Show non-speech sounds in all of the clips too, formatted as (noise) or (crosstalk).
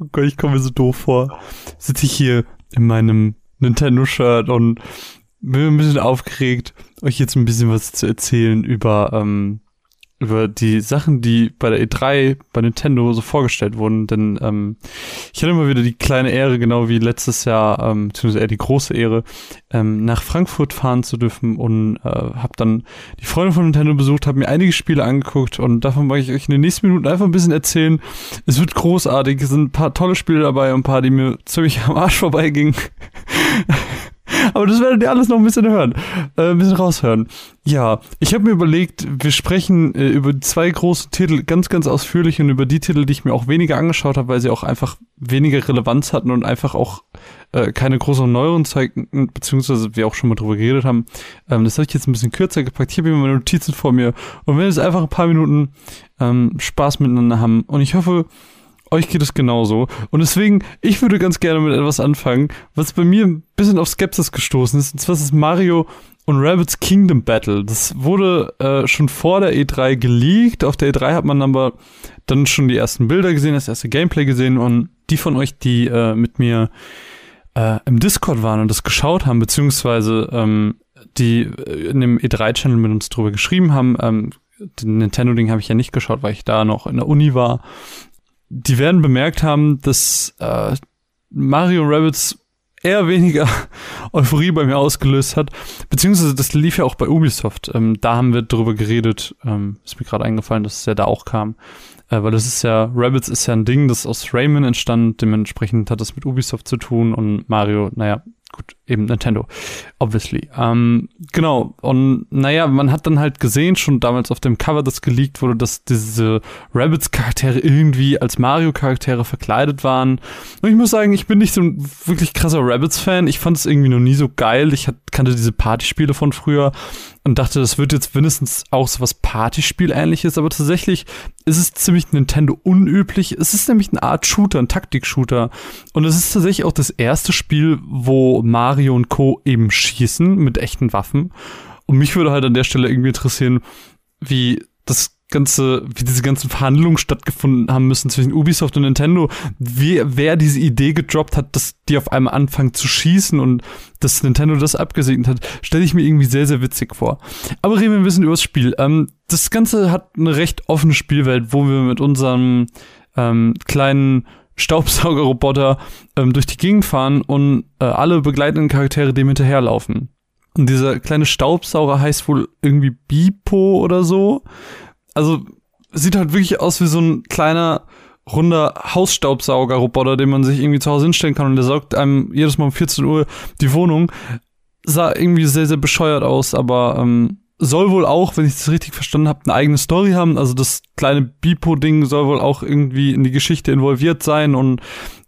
Oh Gott, ich komme mir so doof vor. Sitze ich hier in meinem Nintendo-Shirt und bin ein bisschen aufgeregt, euch jetzt ein bisschen was zu erzählen über ähm, über die Sachen, die bei der E3 bei Nintendo so vorgestellt wurden, denn ähm, ich hatte immer wieder die kleine Ehre, genau wie letztes Jahr, ähm, beziehungsweise eher die große Ehre, ähm, nach Frankfurt fahren zu dürfen und äh, habe dann die Freunde von Nintendo besucht, habe mir einige Spiele angeguckt und davon mag ich euch in den nächsten Minuten einfach ein bisschen erzählen. Es wird großartig, es sind ein paar tolle Spiele dabei und ein paar, die mir ziemlich am Arsch vorbeigingen. (laughs) Aber das werdet ihr alles noch ein bisschen hören, äh, ein bisschen raushören. Ja, ich habe mir überlegt, wir sprechen äh, über zwei große Titel ganz, ganz ausführlich und über die Titel, die ich mir auch weniger angeschaut habe, weil sie auch einfach weniger Relevanz hatten und einfach auch äh, keine großen Neueren zeigten, beziehungsweise wir auch schon mal drüber geredet haben. Ähm, das habe ich jetzt ein bisschen kürzer gepackt. Ich habe hier meine Notizen vor mir und wir jetzt einfach ein paar Minuten ähm, Spaß miteinander haben. Und ich hoffe, euch geht es genauso. Und deswegen, ich würde ganz gerne mit etwas anfangen, was bei mir ein bisschen auf Skepsis gestoßen ist. Und zwar ist es Mario und Rabbits Kingdom Battle. Das wurde äh, schon vor der E3 geleakt. Auf der E3 hat man aber dann schon die ersten Bilder gesehen, das erste Gameplay gesehen. Und die von euch, die äh, mit mir äh, im Discord waren und das geschaut haben, beziehungsweise ähm, die äh, in dem E3-Channel mit uns drüber geschrieben haben, ähm, den Nintendo-Ding habe ich ja nicht geschaut, weil ich da noch in der Uni war die werden bemerkt haben, dass äh, Mario Rabbits eher weniger (laughs) Euphorie bei mir ausgelöst hat. Beziehungsweise das lief ja auch bei Ubisoft. Ähm, da haben wir drüber geredet. Ähm, ist mir gerade eingefallen, dass es ja da auch kam. Äh, weil das ist ja, Rabbits ist ja ein Ding, das aus Rayman entstand. Dementsprechend hat das mit Ubisoft zu tun und Mario, naja, gut, eben Nintendo, obviously. Ähm, genau, und naja, man hat dann halt gesehen, schon damals auf dem Cover, das geleakt wurde, dass diese Rabbits-Charaktere irgendwie als Mario-Charaktere verkleidet waren. Und ich muss sagen, ich bin nicht so ein wirklich krasser Rabbits-Fan. Ich fand es irgendwie noch nie so geil. Ich kannte diese Partyspiele von früher und dachte, das wird jetzt mindestens auch so was Partyspiel-ähnliches, aber tatsächlich ist es ziemlich Nintendo unüblich. Es ist nämlich eine Art Shooter, ein Taktik-Shooter. Und es ist tatsächlich auch das erste Spiel, wo Mario und Co. eben schießen mit echten Waffen. Und mich würde halt an der Stelle irgendwie interessieren, wie das ganze, wie diese ganzen Verhandlungen stattgefunden haben müssen zwischen Ubisoft und Nintendo, wie, wer diese Idee gedroppt hat, dass die auf einmal anfangen zu schießen und dass Nintendo das abgesegnet hat, stelle ich mir irgendwie sehr, sehr witzig vor. Aber reden wir ein bisschen über das Spiel. Ähm, das Ganze hat eine recht offene Spielwelt, wo wir mit unserem ähm, kleinen Staubsaugerroboter ähm, durch die Gegend fahren und äh, alle begleitenden Charaktere dem hinterherlaufen. Und dieser kleine Staubsauger heißt wohl irgendwie Bipo oder so also sieht halt wirklich aus wie so ein kleiner runder Hausstaubsauger-Roboter, den man sich irgendwie zu Hause hinstellen kann und der saugt einem jedes Mal um 14 Uhr die Wohnung. Sah irgendwie sehr, sehr bescheuert aus, aber ähm, soll wohl auch, wenn ich das richtig verstanden habe, eine eigene Story haben. Also das kleine Bipo-Ding soll wohl auch irgendwie in die Geschichte involviert sein und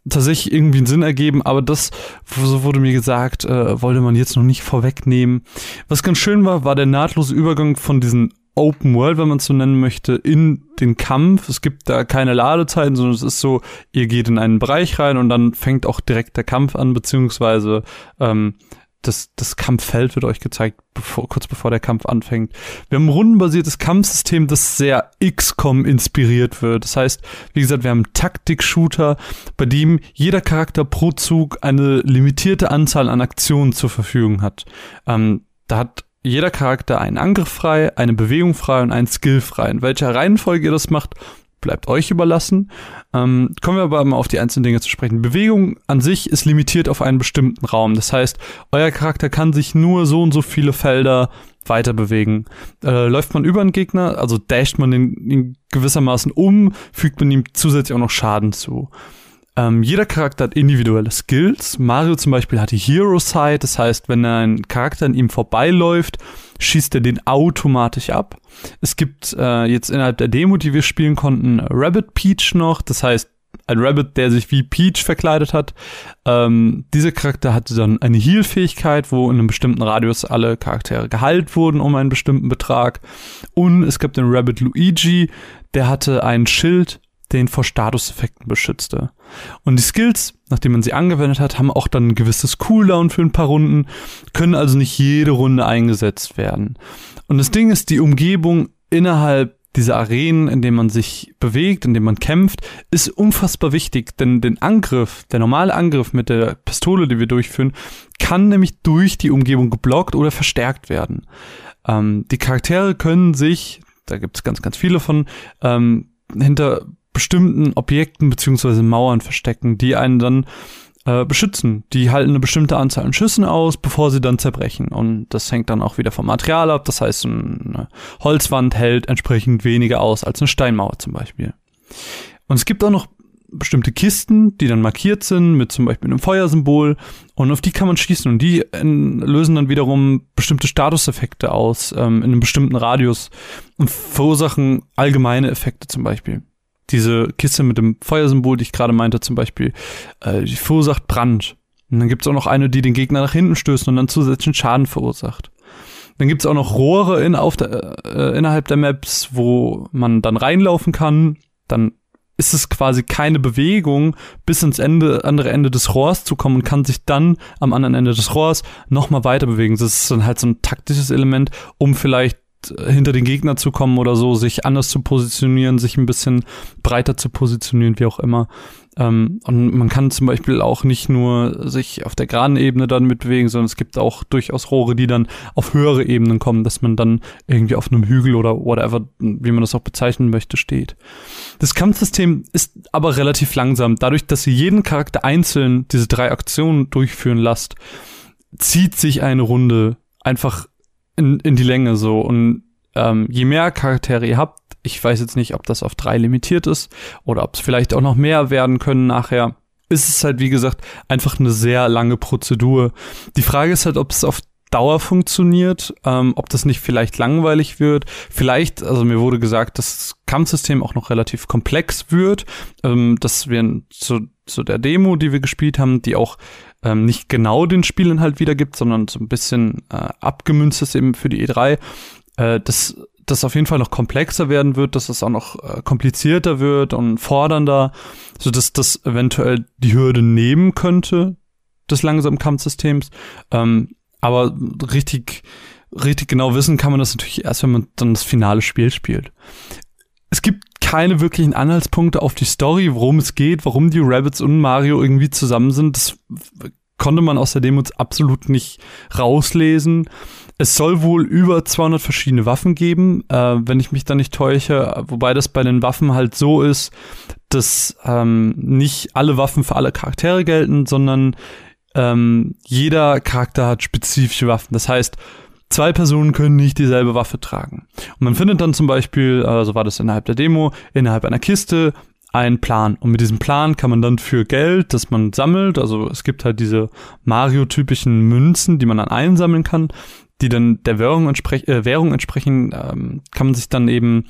tatsächlich irgendwie einen Sinn ergeben, aber das, so wurde mir gesagt, äh, wollte man jetzt noch nicht vorwegnehmen. Was ganz schön war, war der nahtlose Übergang von diesen Open World, wenn man es so nennen möchte, in den Kampf. Es gibt da keine Ladezeiten, sondern es ist so, ihr geht in einen Bereich rein und dann fängt auch direkt der Kampf an, beziehungsweise ähm, das, das Kampffeld wird euch gezeigt, bevor, kurz bevor der Kampf anfängt. Wir haben ein rundenbasiertes Kampfsystem, das sehr XCOM inspiriert wird. Das heißt, wie gesagt, wir haben Taktik-Shooter, bei dem jeder Charakter pro Zug eine limitierte Anzahl an Aktionen zur Verfügung hat. Ähm, da hat jeder Charakter einen Angriff frei, eine Bewegung frei und einen Skill frei. In welcher Reihenfolge ihr das macht, bleibt euch überlassen. Ähm, kommen wir aber mal auf die einzelnen Dinge zu sprechen. Bewegung an sich ist limitiert auf einen bestimmten Raum. Das heißt, euer Charakter kann sich nur so und so viele Felder weiter bewegen. Äh, läuft man über einen Gegner, also dasht man ihn, ihn gewissermaßen um, fügt man ihm zusätzlich auch noch Schaden zu. Ähm, jeder Charakter hat individuelle Skills. Mario zum Beispiel hat die Hero Sight, das heißt, wenn ein Charakter an ihm vorbeiläuft, schießt er den automatisch ab. Es gibt äh, jetzt innerhalb der Demo, die wir spielen konnten, Rabbit Peach noch, das heißt, ein Rabbit, der sich wie Peach verkleidet hat. Ähm, dieser Charakter hatte dann eine Heal-Fähigkeit, wo in einem bestimmten Radius alle Charaktere geheilt wurden um einen bestimmten Betrag. Und es gab den Rabbit Luigi, der hatte ein Schild, den vor Statuseffekten beschützte. Und die Skills, nachdem man sie angewendet hat, haben auch dann ein gewisses Cooldown für ein paar Runden, können also nicht jede Runde eingesetzt werden. Und das Ding ist, die Umgebung innerhalb diese Arenen, in denen man sich bewegt, in denen man kämpft, ist unfassbar wichtig, denn den Angriff, der normale Angriff mit der Pistole, die wir durchführen, kann nämlich durch die Umgebung geblockt oder verstärkt werden. Ähm, die Charaktere können sich, da gibt es ganz, ganz viele von, ähm, hinter bestimmten Objekten beziehungsweise Mauern verstecken, die einen dann äh, beschützen. Die halten eine bestimmte Anzahl an Schüssen aus, bevor sie dann zerbrechen. Und das hängt dann auch wieder vom Material ab. Das heißt, eine Holzwand hält entsprechend weniger aus als eine Steinmauer zum Beispiel. Und es gibt auch noch bestimmte Kisten, die dann markiert sind, mit zum Beispiel einem Feuersymbol. Und auf die kann man schießen. Und die äh, lösen dann wiederum bestimmte Statuseffekte aus, ähm, in einem bestimmten Radius und verursachen allgemeine Effekte zum Beispiel diese Kiste mit dem Feuersymbol, die ich gerade meinte, zum Beispiel, äh, die verursacht Brand. Und dann gibt's auch noch eine, die den Gegner nach hinten stößt und dann zusätzlichen Schaden verursacht. Dann gibt's auch noch Rohre in, auf der, äh, innerhalb der Maps, wo man dann reinlaufen kann. Dann ist es quasi keine Bewegung, bis ins Ende, andere Ende des Rohrs zu kommen und kann sich dann am anderen Ende des Rohrs nochmal weiter bewegen. Das ist dann halt so ein taktisches Element, um vielleicht hinter den Gegner zu kommen oder so, sich anders zu positionieren, sich ein bisschen breiter zu positionieren, wie auch immer. Ähm, und man kann zum Beispiel auch nicht nur sich auf der geraden Ebene dann mitbewegen, sondern es gibt auch durchaus Rohre, die dann auf höhere Ebenen kommen, dass man dann irgendwie auf einem Hügel oder whatever, wie man das auch bezeichnen möchte, steht. Das Kampfsystem ist aber relativ langsam. Dadurch, dass ihr jeden Charakter einzeln diese drei Aktionen durchführen lasst, zieht sich eine Runde einfach in, in die Länge so. Und ähm, je mehr Charaktere ihr habt, ich weiß jetzt nicht, ob das auf drei limitiert ist oder ob es vielleicht auch noch mehr werden können nachher, ist es halt, wie gesagt, einfach eine sehr lange Prozedur. Die Frage ist halt, ob es auf Dauer funktioniert, ähm, ob das nicht vielleicht langweilig wird. Vielleicht, also mir wurde gesagt, dass das Kampfsystem auch noch relativ komplex wird, ähm, dass wir zu, zu der Demo, die wir gespielt haben, die auch ähm, nicht genau den Spielinhalt wiedergibt, sondern so ein bisschen äh, abgemünzt ist eben für die E3, äh, dass das auf jeden Fall noch komplexer werden wird, dass es auch noch äh, komplizierter wird und fordernder, so dass das eventuell die Hürde nehmen könnte des langsamen Kampfsystems. Ähm, aber richtig, richtig genau wissen kann man das natürlich erst, wenn man dann das finale Spiel spielt. Es gibt keine wirklichen Anhaltspunkte auf die Story, worum es geht, warum die Rabbits und Mario irgendwie zusammen sind. Das konnte man aus der Demo absolut nicht rauslesen. Es soll wohl über 200 verschiedene Waffen geben, äh, wenn ich mich da nicht täusche. Wobei das bei den Waffen halt so ist, dass ähm, nicht alle Waffen für alle Charaktere gelten, sondern ähm, jeder Charakter hat spezifische Waffen. Das heißt, zwei Personen können nicht dieselbe Waffe tragen. Und man findet dann zum Beispiel, äh, so war das innerhalb der Demo, innerhalb einer Kiste einen Plan. Und mit diesem Plan kann man dann für Geld, das man sammelt, also es gibt halt diese Mario-typischen Münzen, die man dann einsammeln kann, die dann der Währung, entsprech äh, Währung entsprechen, ähm, kann man sich dann eben,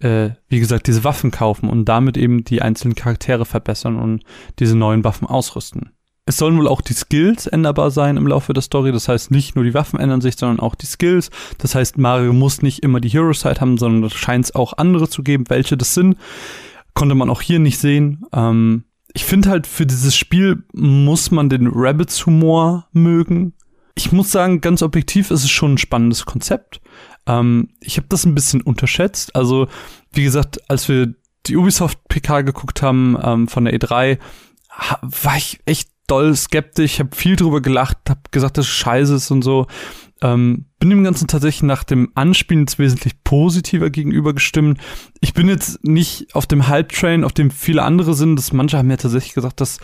äh, wie gesagt, diese Waffen kaufen und damit eben die einzelnen Charaktere verbessern und diese neuen Waffen ausrüsten. Es sollen wohl auch die Skills änderbar sein im Laufe der Story. Das heißt, nicht nur die Waffen ändern sich, sondern auch die Skills. Das heißt, Mario muss nicht immer die Hero-Side haben, sondern es scheint auch andere zu geben. Welche das sind, konnte man auch hier nicht sehen. Ähm, ich finde halt, für dieses Spiel muss man den Rabbits-Humor mögen. Ich muss sagen, ganz objektiv ist es schon ein spannendes Konzept. Ähm, ich habe das ein bisschen unterschätzt. Also, wie gesagt, als wir die Ubisoft PK geguckt haben ähm, von der E3, war ich echt doll skeptisch, habe viel drüber gelacht, habe gesagt, dass es scheiße ist und so. Ähm, bin dem Ganzen tatsächlich nach dem Anspielen jetzt wesentlich positiver gegenüber gestimmt. Ich bin jetzt nicht auf dem Hype-Train, auf dem viele andere sind. Das manche haben ja tatsächlich gesagt, dass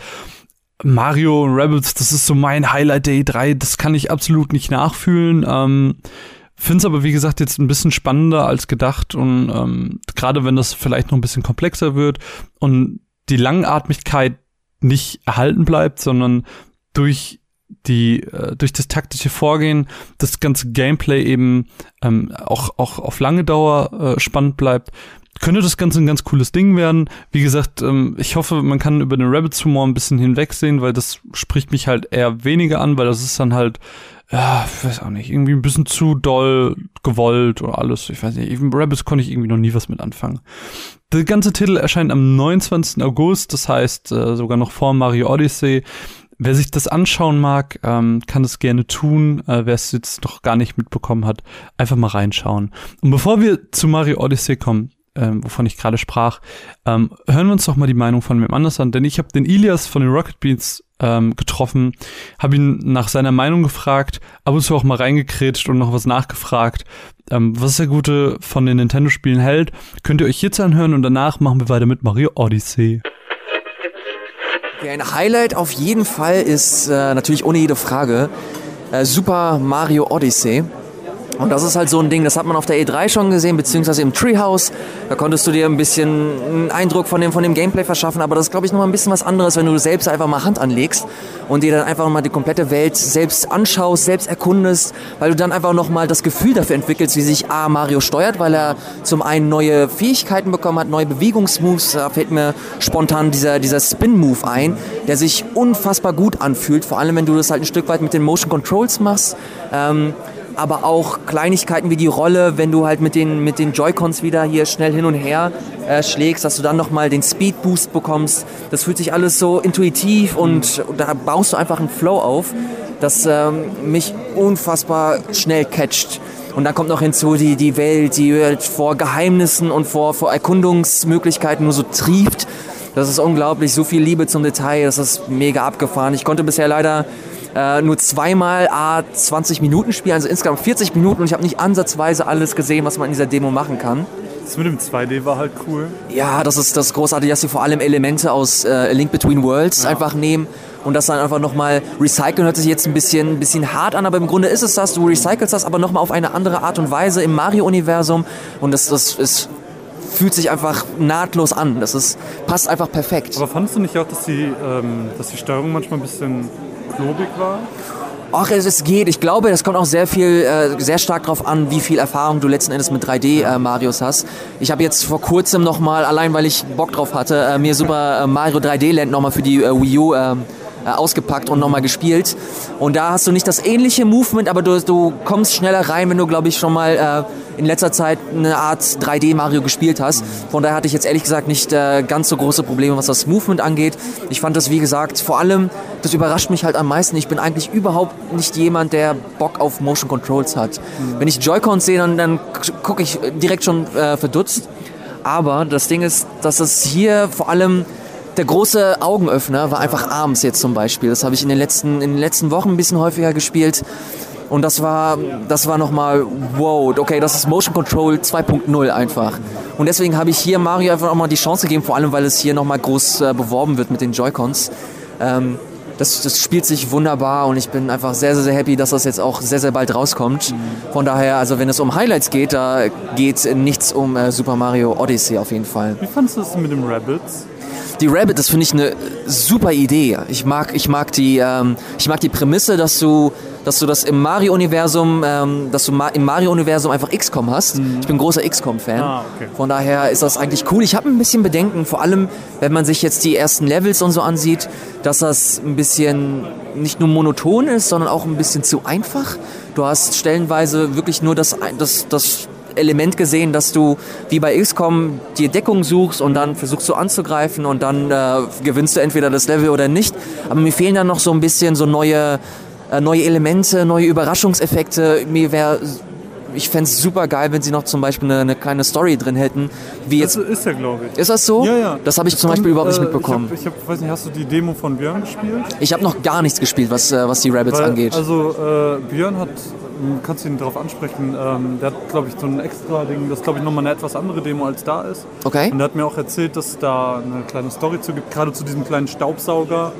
Mario und Rebels, das ist so mein Highlight der E3, das kann ich absolut nicht nachfühlen. Ähm, Finde es aber, wie gesagt, jetzt ein bisschen spannender als gedacht und ähm, gerade wenn das vielleicht noch ein bisschen komplexer wird und die Langatmigkeit nicht erhalten bleibt, sondern durch die äh, durch das taktische Vorgehen das ganze Gameplay eben ähm, auch auch auf lange Dauer äh, spannend bleibt könnte das Ganze ein ganz cooles Ding werden. Wie gesagt, ähm, ich hoffe, man kann über den Rabbits Humor ein bisschen hinwegsehen, weil das spricht mich halt eher weniger an, weil das ist dann halt, ja, ich weiß auch nicht, irgendwie ein bisschen zu doll gewollt oder alles. Ich weiß nicht, eben Rabbits konnte ich irgendwie noch nie was mit anfangen. Der ganze Titel erscheint am 29. August, das heißt äh, sogar noch vor Mario Odyssey. Wer sich das anschauen mag, ähm, kann das gerne tun. Äh, Wer es jetzt noch gar nicht mitbekommen hat, einfach mal reinschauen. Und bevor wir zu Mario Odyssey kommen, ähm, wovon ich gerade sprach. Ähm, hören wir uns doch mal die Meinung von wem anders an, denn ich habe den Ilias von den Rocket Beans ähm, getroffen, habe ihn nach seiner Meinung gefragt, ab und zu auch mal reingekretscht und noch was nachgefragt, ähm, was der Gute von den Nintendo-Spielen hält. Könnt ihr euch jetzt anhören und danach machen wir weiter mit Mario Odyssey. Okay, ein Highlight auf jeden Fall ist äh, natürlich ohne jede Frage äh, Super Mario Odyssey. Und das ist halt so ein Ding, das hat man auf der E3 schon gesehen, beziehungsweise im Treehouse. Da konntest du dir ein bisschen einen Eindruck von dem, von dem Gameplay verschaffen, aber das ist, glaube ich, nochmal ein bisschen was anderes, wenn du selbst einfach mal Hand anlegst und dir dann einfach mal die komplette Welt selbst anschaust, selbst erkundest, weil du dann einfach nochmal das Gefühl dafür entwickelst, wie sich A. Mario steuert, weil er zum einen neue Fähigkeiten bekommen hat, neue Bewegungsmoves. Da fällt mir spontan dieser, dieser Spin-Move ein, der sich unfassbar gut anfühlt, vor allem wenn du das halt ein Stück weit mit den Motion Controls machst. Ähm, aber auch Kleinigkeiten wie die Rolle, wenn du halt mit den, mit den Joy-Cons wieder hier schnell hin und her äh, schlägst, dass du dann nochmal den Speed Boost bekommst. Das fühlt sich alles so intuitiv und, und da baust du einfach einen Flow auf, das ähm, mich unfassbar schnell catcht. Und dann kommt noch hinzu die, die Welt, die halt vor Geheimnissen und vor, vor Erkundungsmöglichkeiten nur so trieft. Das ist unglaublich, so viel Liebe zum Detail, das ist mega abgefahren. Ich konnte bisher leider äh, nur zweimal a 20 Minuten spielen, also insgesamt 40 Minuten und ich habe nicht ansatzweise alles gesehen, was man in dieser Demo machen kann. Das mit dem 2D war halt cool. Ja, das ist das großartige, dass sie vor allem Elemente aus äh, Link Between Worlds ja. einfach nehmen und das dann einfach nochmal recyceln. Hört sich jetzt ein bisschen, ein bisschen hart an, aber im Grunde ist es das. Du recycelst das aber nochmal auf eine andere Art und Weise im Mario-Universum und das, das ist fühlt sich einfach nahtlos an. Das ist, passt einfach perfekt. Aber fandest du nicht auch, dass die, ähm, dass die Steuerung manchmal ein bisschen klobig war? Ach, es, geht. Ich glaube, das kommt auch sehr viel, äh, sehr stark darauf an, wie viel Erfahrung du letzten Endes mit 3D-Marios äh, hast. Ich habe jetzt vor kurzem nochmal, allein weil ich Bock drauf hatte, äh, mir Super äh, Mario 3D Land nochmal für die äh, Wii U ähm, äh, ausgepackt und nochmal gespielt. Und da hast du nicht das ähnliche Movement, aber du, du kommst schneller rein, wenn du, glaube ich, schon mal äh, in letzter Zeit eine Art 3D-Mario gespielt hast. Von daher hatte ich jetzt ehrlich gesagt nicht äh, ganz so große Probleme, was das Movement angeht. Ich fand das, wie gesagt, vor allem, das überrascht mich halt am meisten. Ich bin eigentlich überhaupt nicht jemand, der Bock auf Motion Controls hat. Mhm. Wenn ich Joy-Cons sehe, dann, dann gucke ich direkt schon äh, verdutzt. Aber das Ding ist, dass es hier vor allem der große Augenöffner war einfach abends jetzt zum Beispiel. Das habe ich in den letzten, in den letzten Wochen ein bisschen häufiger gespielt. Und das war, das war nochmal, wow, okay, das ist Motion Control 2.0 einfach. Und deswegen habe ich hier Mario einfach nochmal die Chance gegeben, vor allem weil es hier nochmal groß äh, beworben wird mit den Joy-Cons. Ähm, das, das spielt sich wunderbar und ich bin einfach sehr, sehr, sehr happy, dass das jetzt auch sehr, sehr bald rauskommt. Von daher, also wenn es um Highlights geht, da geht nichts um äh, Super Mario Odyssey auf jeden Fall. Wie fandest du es mit dem Rabbits? Die Rabbit, das finde ich eine super Idee. Ich mag, ich mag die, ähm, ich mag die Prämisse, dass du, dass du das im Mario-Universum, ähm, dass du ma im Mario-Universum einfach XCOM hast. Mhm. Ich bin großer XCOM-Fan. Ah, okay. Von daher ist das eigentlich cool. Ich habe ein bisschen Bedenken, vor allem, wenn man sich jetzt die ersten Levels und so ansieht, dass das ein bisschen nicht nur monoton ist, sondern auch ein bisschen zu einfach. Du hast stellenweise wirklich nur das, das, das Element gesehen, dass du wie bei XCOM die Deckung suchst und dann versuchst du anzugreifen und dann äh, gewinnst du entweder das Level oder nicht. Aber mir fehlen dann noch so ein bisschen so neue, äh, neue Elemente, neue Überraschungseffekte. Mir wäre ich fände es super geil, wenn sie noch zum Beispiel eine, eine kleine Story drin hätten. Wie jetzt, das ist ja, glaube ich. Ist das so? Ja, ja. Das habe ich das zum Beispiel überhaupt nicht äh, mitbekommen. Ich, hab, ich hab, weiß nicht, hast du die Demo von Björn gespielt? Ich habe noch gar nichts gespielt, was, äh, was die Rabbits Weil, angeht. Also äh, Björn hat kannst du ihn darauf ansprechen. Ähm, der hat, glaube ich, so ein extra Ding, das glaube ich nochmal eine etwas andere Demo als da ist. Okay. Und er hat mir auch erzählt, dass da eine kleine Story zu gibt, gerade zu diesem kleinen Staubsauger.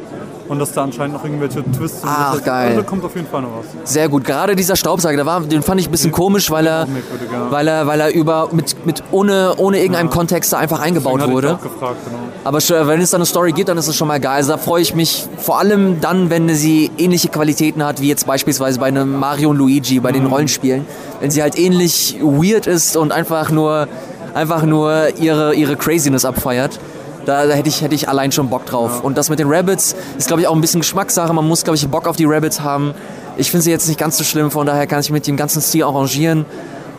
Und dass da anscheinend noch irgendwelche Twists sind. Ach, geil. Also kommt auf jeden Fall noch was. Sehr gut. Gerade dieser Staubsauger, der war, den fand ich ein bisschen komisch, weil er, weil er, weil er über, mit, mit ohne, ohne irgendeinem ja. Kontext da einfach eingebaut wurde. Gefragt, genau. Aber wenn es da eine Story gibt, dann ist es schon mal geil. Also da freue ich mich vor allem dann, wenn sie ähnliche Qualitäten hat, wie jetzt beispielsweise bei einem Mario und Luigi, bei den mhm. Rollenspielen. Wenn sie halt ähnlich weird ist und einfach nur, einfach nur ihre, ihre Craziness abfeiert. Da, da, hätte, ich, hätte ich allein schon Bock drauf. Und das mit den Rabbits ist, glaube ich, auch ein bisschen Geschmackssache. Man muss, glaube ich, Bock auf die Rabbits haben. Ich finde sie jetzt nicht ganz so schlimm, von daher kann ich mit dem ganzen Stil arrangieren.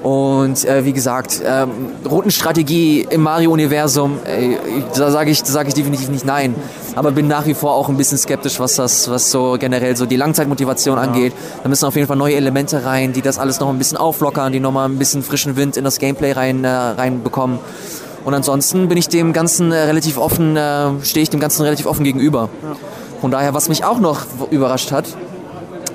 Und äh, wie gesagt, ähm, Routenstrategie im Mario-Universum, äh, da sage ich, sag ich definitiv nicht nein. Aber bin nach wie vor auch ein bisschen skeptisch, was das, was so generell so die Langzeitmotivation ja. angeht. Da müssen auf jeden Fall neue Elemente rein, die das alles noch ein bisschen auflockern, die nochmal ein bisschen frischen Wind in das Gameplay rein, äh, reinbekommen. Und ansonsten bin ich dem Ganzen äh, relativ offen, äh, stehe ich dem Ganzen relativ offen gegenüber. Ja. Von daher, was mich auch noch überrascht hat,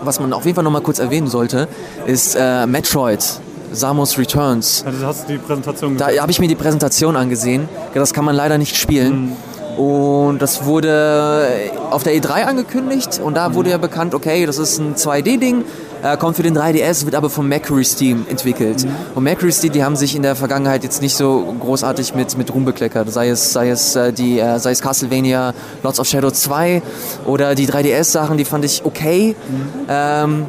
was man auf jeden Fall noch mal kurz erwähnen sollte, ist äh, Metroid. Samus Returns. Also hast du die Präsentation gesehen? Da habe ich mir die Präsentation angesehen. Das kann man leider nicht spielen. Mhm. Und das wurde auf der E3 angekündigt und da wurde ja bekannt, okay, das ist ein 2D-Ding, äh, kommt für den 3DS, wird aber vom Mercury Steam entwickelt. Mhm. Und Mercury Steam, die haben sich in der Vergangenheit jetzt nicht so großartig mit, mit Ruhm bekleckert. Sei es, sei es, äh, die, äh, sei es Castlevania Lords of Shadow 2 oder die 3DS-Sachen, die fand ich okay. Mhm. Ähm,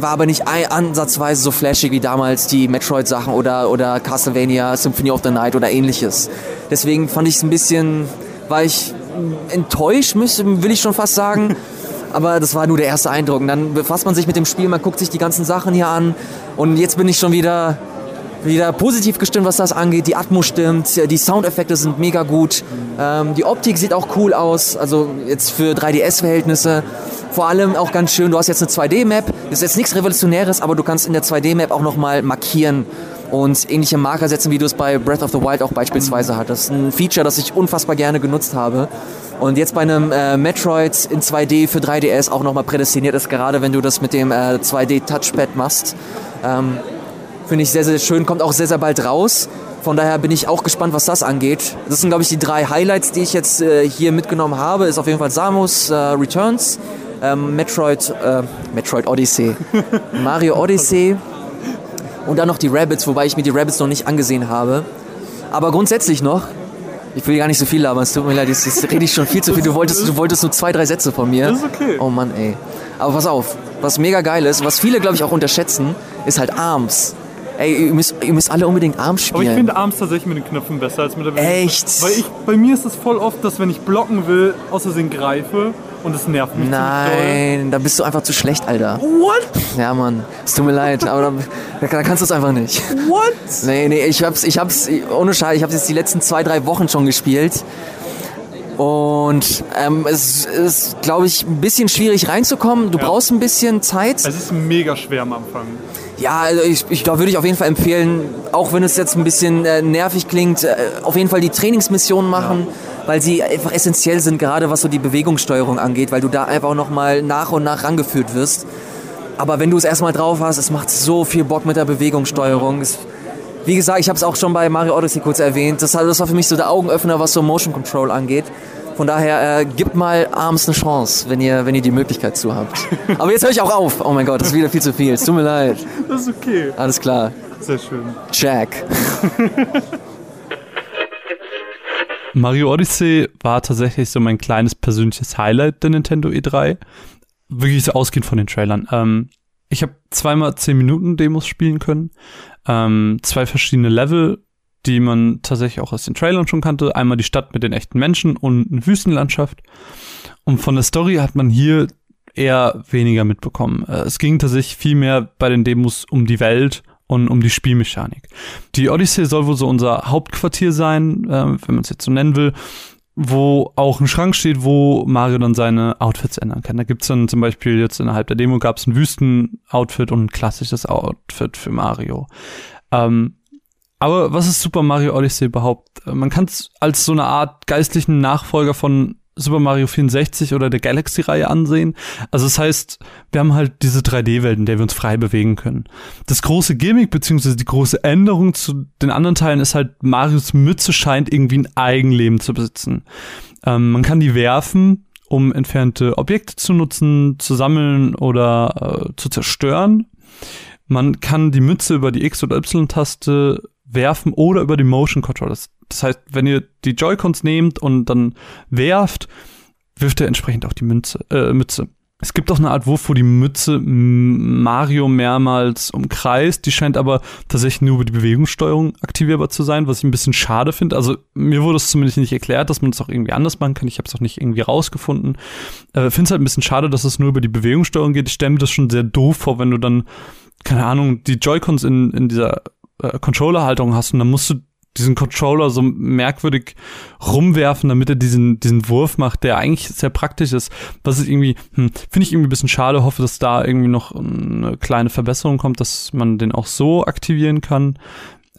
war aber nicht ansatzweise so flashig wie damals die Metroid-Sachen oder, oder Castlevania Symphony of the Night oder ähnliches. Deswegen fand ich es ein bisschen, war ich enttäuscht, will ich schon fast sagen. (laughs) aber das war nur der erste Eindruck. Und dann befasst man sich mit dem Spiel, man guckt sich die ganzen Sachen hier an und jetzt bin ich schon wieder wieder positiv gestimmt, was das angeht. Die Atmo stimmt, die Soundeffekte sind mega gut. Ähm, die Optik sieht auch cool aus, also jetzt für 3DS-Verhältnisse. Vor allem auch ganz schön, du hast jetzt eine 2D-Map. Das ist jetzt nichts Revolutionäres, aber du kannst in der 2D-Map auch nochmal markieren und ähnliche Marker setzen, wie du es bei Breath of the Wild auch beispielsweise hattest. Ein Feature, das ich unfassbar gerne genutzt habe. Und jetzt bei einem äh, Metroid in 2D für 3DS auch nochmal prädestiniert ist, gerade wenn du das mit dem äh, 2D-Touchpad machst. Ähm, Finde ich sehr, sehr schön, kommt auch sehr, sehr bald raus. Von daher bin ich auch gespannt, was das angeht. Das sind, glaube ich, die drei Highlights, die ich jetzt äh, hier mitgenommen habe. Ist auf jeden Fall Samus äh, Returns, ähm, Metroid, äh, Metroid Odyssey, (laughs) Mario Odyssey und dann noch die Rabbits, wobei ich mir die Rabbits noch nicht angesehen habe. Aber grundsätzlich noch, ich will gar nicht so viel labern, es tut mir leid, jetzt, jetzt rede ich schon viel zu viel. Du wolltest, du wolltest nur zwei, drei Sätze von mir. Das ist okay. Oh Mann, ey. Aber pass auf, was mega geil ist, was viele, glaube ich, auch unterschätzen, ist halt Arms. Ey, ihr müsst, ihr müsst alle unbedingt Arms spielen. Aber ich finde Arms tatsächlich mit den Knöpfen besser als mit der Bewegung. Echt? Weil ich, bei mir ist es voll oft, dass wenn ich blocken will, außersehen greife und es nervt mich Nein, da bist du einfach zu schlecht, Alter. What? Ja, Mann. Es tut mir leid, aber da, da kannst du es einfach nicht. What? Nee, nee, ich hab's, ich hab's, ohne Scheiß, ich hab's jetzt die letzten zwei, drei Wochen schon gespielt. Und ähm, es ist, glaube ich, ein bisschen schwierig reinzukommen. Du ja. brauchst ein bisschen Zeit. Es ist mega schwer am Anfang. Ja, also ich, ich glaube, würde ich auf jeden Fall empfehlen, auch wenn es jetzt ein bisschen äh, nervig klingt, äh, auf jeden Fall die Trainingsmissionen machen, ja. weil sie einfach essentiell sind, gerade was so die Bewegungssteuerung angeht, weil du da einfach auch nochmal nach und nach rangeführt wirst. Aber wenn du es erstmal drauf hast, es macht so viel Bock mit der Bewegungssteuerung. Es, wie gesagt, ich habe es auch schon bei Mario Odyssey kurz erwähnt. Das, das war für mich so der Augenöffner, was so Motion Control angeht. Von daher äh, gebt mal Arms eine Chance, wenn ihr, wenn ihr die Möglichkeit zu habt. (laughs) Aber jetzt höre ich auch auf. Oh mein Gott, das ist wieder viel zu viel. Es tut mir leid. Das ist okay. Alles klar. Sehr schön. Jack. (laughs) Mario Odyssey war tatsächlich so mein kleines persönliches Highlight der Nintendo E3. Wirklich so ausgehend von den Trailern. Ähm, ich habe zweimal 10 Minuten Demos spielen können. Ähm, zwei verschiedene Level die man tatsächlich auch aus den Trailern schon kannte. Einmal die Stadt mit den echten Menschen und eine Wüstenlandschaft. Und von der Story hat man hier eher weniger mitbekommen. Äh, es ging tatsächlich viel mehr bei den Demos um die Welt und um die Spielmechanik. Die Odyssey soll wohl so unser Hauptquartier sein, äh, wenn man es jetzt so nennen will, wo auch ein Schrank steht, wo Mario dann seine Outfits ändern kann. Da gibt's dann zum Beispiel jetzt innerhalb der Demo gab es ein Wüsten-Outfit und ein klassisches Outfit für Mario. Ähm, aber was ist Super Mario Odyssey überhaupt? Man kann es als so eine Art geistlichen Nachfolger von Super Mario 64 oder der Galaxy-Reihe ansehen. Also das heißt, wir haben halt diese 3D-Welt, in der wir uns frei bewegen können. Das große Gimmick beziehungsweise die große Änderung zu den anderen Teilen ist halt, Marios Mütze scheint irgendwie ein Eigenleben zu besitzen. Ähm, man kann die werfen, um entfernte Objekte zu nutzen, zu sammeln oder äh, zu zerstören. Man kann die Mütze über die X- oder Y-Taste werfen oder über die Motion Controllers. Das heißt, wenn ihr die Joy-Cons nehmt und dann werft, wirft er entsprechend auch die Münze, äh, Mütze. Es gibt auch eine Art Wurf, wo die Mütze Mario mehrmals umkreist. Die scheint aber tatsächlich nur über die Bewegungssteuerung aktivierbar zu sein, was ich ein bisschen schade finde. Also mir wurde es zumindest nicht erklärt, dass man es auch irgendwie anders machen kann. Ich habe es auch nicht irgendwie rausgefunden. Äh, finde es halt ein bisschen schade, dass es nur über die Bewegungssteuerung geht. Ich stelle mir das schon sehr doof vor, wenn du dann, keine Ahnung, die Joy-Cons in, in dieser äh, Controller-Haltung hast und dann musst du diesen Controller so merkwürdig rumwerfen, damit er diesen, diesen Wurf macht, der eigentlich sehr praktisch ist. Was ist irgendwie, hm, finde ich irgendwie ein bisschen schade, hoffe, dass da irgendwie noch eine kleine Verbesserung kommt, dass man den auch so aktivieren kann.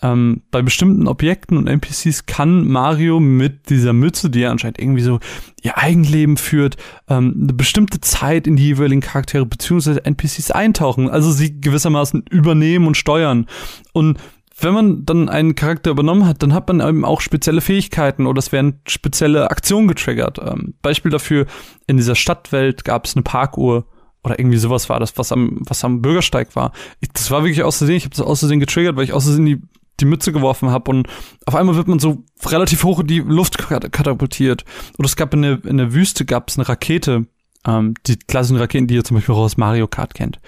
Ähm, bei bestimmten Objekten und NPCs kann Mario mit dieser Mütze, die ja anscheinend irgendwie so ihr Eigenleben führt, ähm, eine bestimmte Zeit in die jeweiligen Charaktere bzw. NPCs eintauchen, also sie gewissermaßen übernehmen und steuern. Und wenn man dann einen Charakter übernommen hat, dann hat man eben auch spezielle Fähigkeiten oder es werden spezielle Aktionen getriggert. Ähm, Beispiel dafür, in dieser Stadtwelt gab es eine Parkuhr oder irgendwie sowas war das, was am, was am Bürgersteig war. Ich, das war wirklich aus Versehen, ich habe das aus Versehen getriggert, weil ich aus Versehen die, die Mütze geworfen habe und auf einmal wird man so relativ hoch in die Luft katapultiert. Oder es gab in der, in der Wüste gab es eine Rakete, ähm, die klassischen Raketen, die ihr zum Beispiel auch aus Mario Kart kennt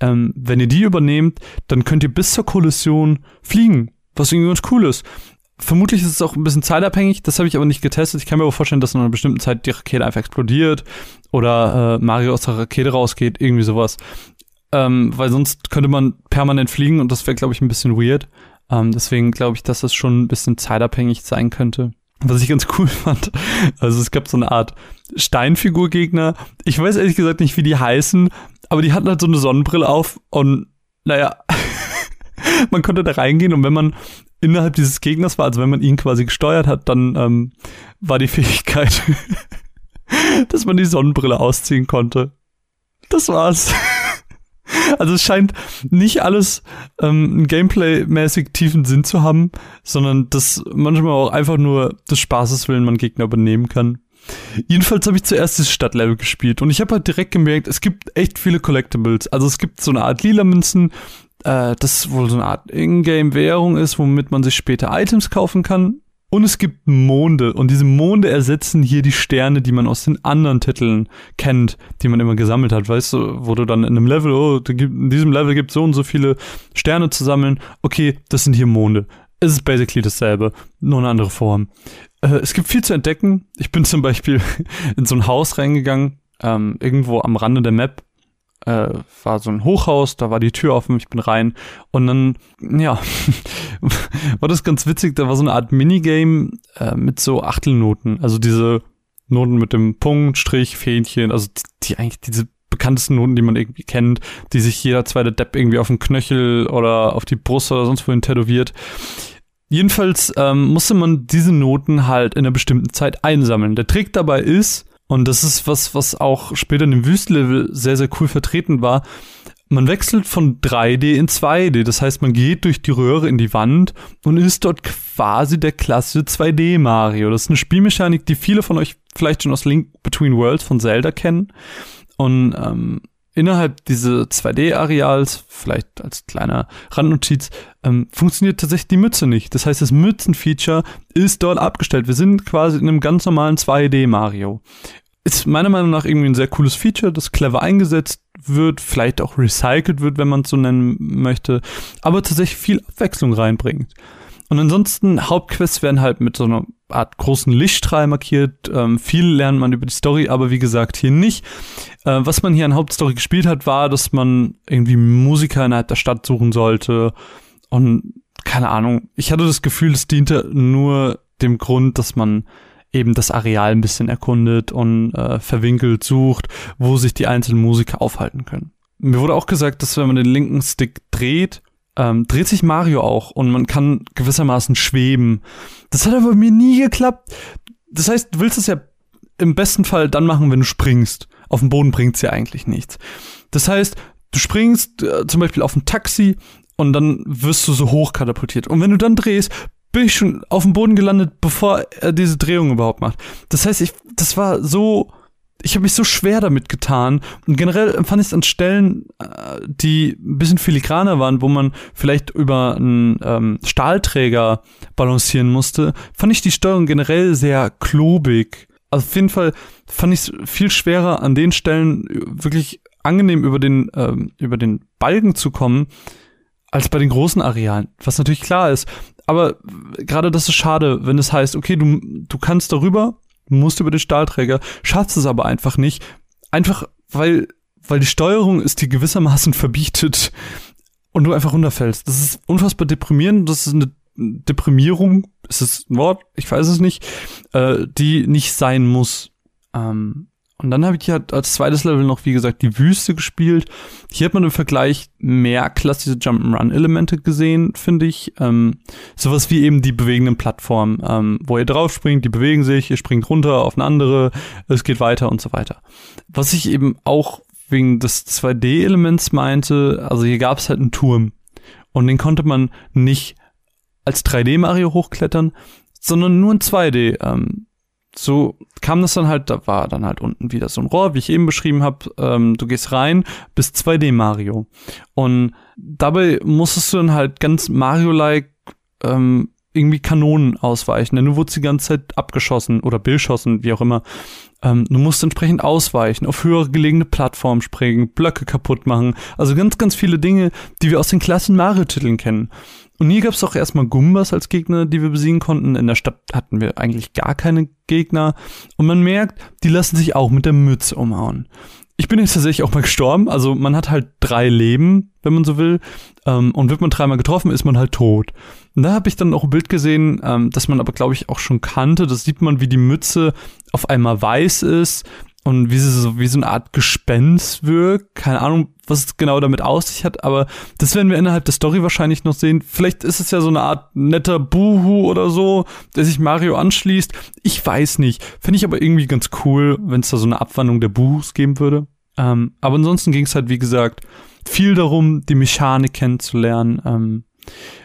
ähm, wenn ihr die übernehmt, dann könnt ihr bis zur Kollision fliegen, was irgendwie ganz cool ist. Vermutlich ist es auch ein bisschen zeitabhängig, das habe ich aber nicht getestet. Ich kann mir aber vorstellen, dass in einer bestimmten Zeit die Rakete einfach explodiert oder äh, Mario aus der Rakete rausgeht, irgendwie sowas. Ähm, weil sonst könnte man permanent fliegen und das wäre, glaube ich, ein bisschen weird. Ähm, deswegen glaube ich, dass das schon ein bisschen zeitabhängig sein könnte. Was ich ganz (laughs) cool fand, also es gab so eine Art Steinfigurgegner. Ich weiß ehrlich gesagt nicht, wie die heißen, aber die hatten halt so eine Sonnenbrille auf und naja, (laughs) man konnte da reingehen und wenn man innerhalb dieses Gegners war, also wenn man ihn quasi gesteuert hat, dann ähm, war die (laughs) Fähigkeit, dass man die Sonnenbrille ausziehen konnte. Das war's. (laughs) Also es scheint nicht alles ähm, Gameplay-mäßig tiefen Sinn zu haben, sondern dass manchmal auch einfach nur des Spaßes willen man Gegner übernehmen kann. Jedenfalls habe ich zuerst das Stadtlevel gespielt und ich habe halt direkt gemerkt, es gibt echt viele Collectibles. Also es gibt so eine Art lila Münzen, äh, das wohl so eine Art Ingame-Währung ist, womit man sich später Items kaufen kann. Und es gibt Monde und diese Monde ersetzen hier die Sterne, die man aus den anderen Titeln kennt, die man immer gesammelt hat. Weißt du, wo du dann in einem Level, oh, in diesem Level gibt es so und so viele Sterne zu sammeln. Okay, das sind hier Monde. Es ist basically dasselbe, nur eine andere Form. Äh, es gibt viel zu entdecken. Ich bin zum Beispiel (laughs) in so ein Haus reingegangen, ähm, irgendwo am Rande der Map. Äh, war so ein Hochhaus, da war die Tür offen, ich bin rein und dann, ja, (laughs) war das ganz witzig, da war so eine Art Minigame äh, mit so Achtelnoten, also diese Noten mit dem Punkt, Strich, Fähnchen, also die, die eigentlich diese bekanntesten Noten, die man irgendwie kennt, die sich jeder zweite Depp irgendwie auf den Knöchel oder auf die Brust oder sonst wohin tätowiert. Jedenfalls ähm, musste man diese Noten halt in einer bestimmten Zeit einsammeln. Der Trick dabei ist, und das ist was, was auch später in dem Wüstlevel sehr, sehr cool vertreten war, man wechselt von 3D in 2D. Das heißt, man geht durch die Röhre in die Wand und ist dort quasi der klassische 2D Mario. Das ist eine Spielmechanik, die viele von euch vielleicht schon aus Link Between Worlds von Zelda kennen. Und ähm, innerhalb dieses 2D-Areals, vielleicht als kleiner Randnotiz, ähm, funktioniert tatsächlich die Mütze nicht. Das heißt, das Mützen-Feature ist dort abgestellt. Wir sind quasi in einem ganz normalen 2D-Mario. Ist meiner Meinung nach irgendwie ein sehr cooles Feature, das clever eingesetzt wird, vielleicht auch recycelt wird, wenn man es so nennen möchte, aber tatsächlich viel Abwechslung reinbringt. Und ansonsten, Hauptquests werden halt mit so einer Art großen Lichtstrahl markiert. Ähm, viel lernt man über die Story, aber wie gesagt, hier nicht. Äh, was man hier an Hauptstory gespielt hat, war, dass man irgendwie Musiker innerhalb der Stadt suchen sollte. Und keine Ahnung, ich hatte das Gefühl, es diente nur dem Grund, dass man eben das Areal ein bisschen erkundet und äh, verwinkelt sucht, wo sich die einzelnen Musiker aufhalten können. Mir wurde auch gesagt, dass wenn man den linken Stick dreht, ähm, dreht sich Mario auch und man kann gewissermaßen schweben. Das hat aber bei mir nie geklappt. Das heißt, du willst es ja im besten Fall dann machen, wenn du springst. Auf dem Boden bringt's ja eigentlich nichts. Das heißt, du springst äh, zum Beispiel auf ein Taxi und dann wirst du so hoch katapultiert. Und wenn du dann drehst, bin ich schon auf dem Boden gelandet, bevor er diese Drehung überhaupt macht. Das heißt, ich, das war so ich habe mich so schwer damit getan. Und generell empfand ich es an Stellen, äh, die ein bisschen filigraner waren, wo man vielleicht über einen ähm, Stahlträger balancieren musste, fand ich die Steuerung generell sehr klobig. Also auf jeden Fall fand ich es viel schwerer, an den Stellen wirklich angenehm über den, ähm, über den Balken zu kommen, als bei den großen Arealen. Was natürlich klar ist. Aber gerade das ist schade, wenn es heißt, okay, du, du kannst darüber, musst über den Stahlträger, schaffst es aber einfach nicht. Einfach, weil, weil die Steuerung ist die gewissermaßen verbietet. und du einfach runterfällst. Das ist unfassbar deprimierend. Das ist eine Deprimierung, ist es ein Wort? Ich weiß es nicht, äh, die nicht sein muss. Ähm, und dann habe ich halt als zweites Level noch, wie gesagt, die Wüste gespielt. Hier hat man im Vergleich mehr klassische Jump'n'Run-Elemente gesehen, finde ich. Ähm, sowas wie eben die bewegenden Plattformen, ähm, wo ihr drauf springt, die bewegen sich, ihr springt runter auf eine andere, es geht weiter und so weiter. Was ich eben auch wegen des 2D-Elements meinte, also hier gab es halt einen Turm. Und den konnte man nicht als 3D-Mario hochklettern, sondern nur in 2D. Ähm, so kam das dann halt, da war dann halt unten wieder so ein Rohr, wie ich eben beschrieben habe. Ähm, du gehst rein, bis 2D Mario. Und dabei musstest du dann halt ganz Mario-like ähm, irgendwie Kanonen ausweichen, denn du wurdest die ganze Zeit abgeschossen oder beschossen, wie auch immer. Ähm, du musst entsprechend ausweichen, auf höhere gelegene Plattformen springen, Blöcke kaputt machen. Also ganz, ganz viele Dinge, die wir aus den klassen Mario-Titeln kennen. Und hier gab es auch erstmal Gumbas als Gegner, die wir besiegen konnten. In der Stadt hatten wir eigentlich gar keine Gegner. Und man merkt, die lassen sich auch mit der Mütze umhauen. Ich bin jetzt tatsächlich auch mal gestorben. Also man hat halt drei Leben, wenn man so will. Ähm, und wird man dreimal getroffen, ist man halt tot. Und da habe ich dann auch ein Bild gesehen, ähm, das man aber, glaube ich, auch schon kannte. Das sieht man, wie die Mütze auf einmal weiß ist und wie sie so wie so eine Art Gespenst wirkt. Keine Ahnung, was es genau damit aus sich hat, aber das werden wir innerhalb der Story wahrscheinlich noch sehen. Vielleicht ist es ja so eine Art netter Buhu oder so, der sich Mario anschließt. Ich weiß nicht. Finde ich aber irgendwie ganz cool, wenn es da so eine Abwandlung der Buhus geben würde. Ähm, aber ansonsten ging es halt, wie gesagt, viel darum, die Mechanik kennenzulernen. Ähm,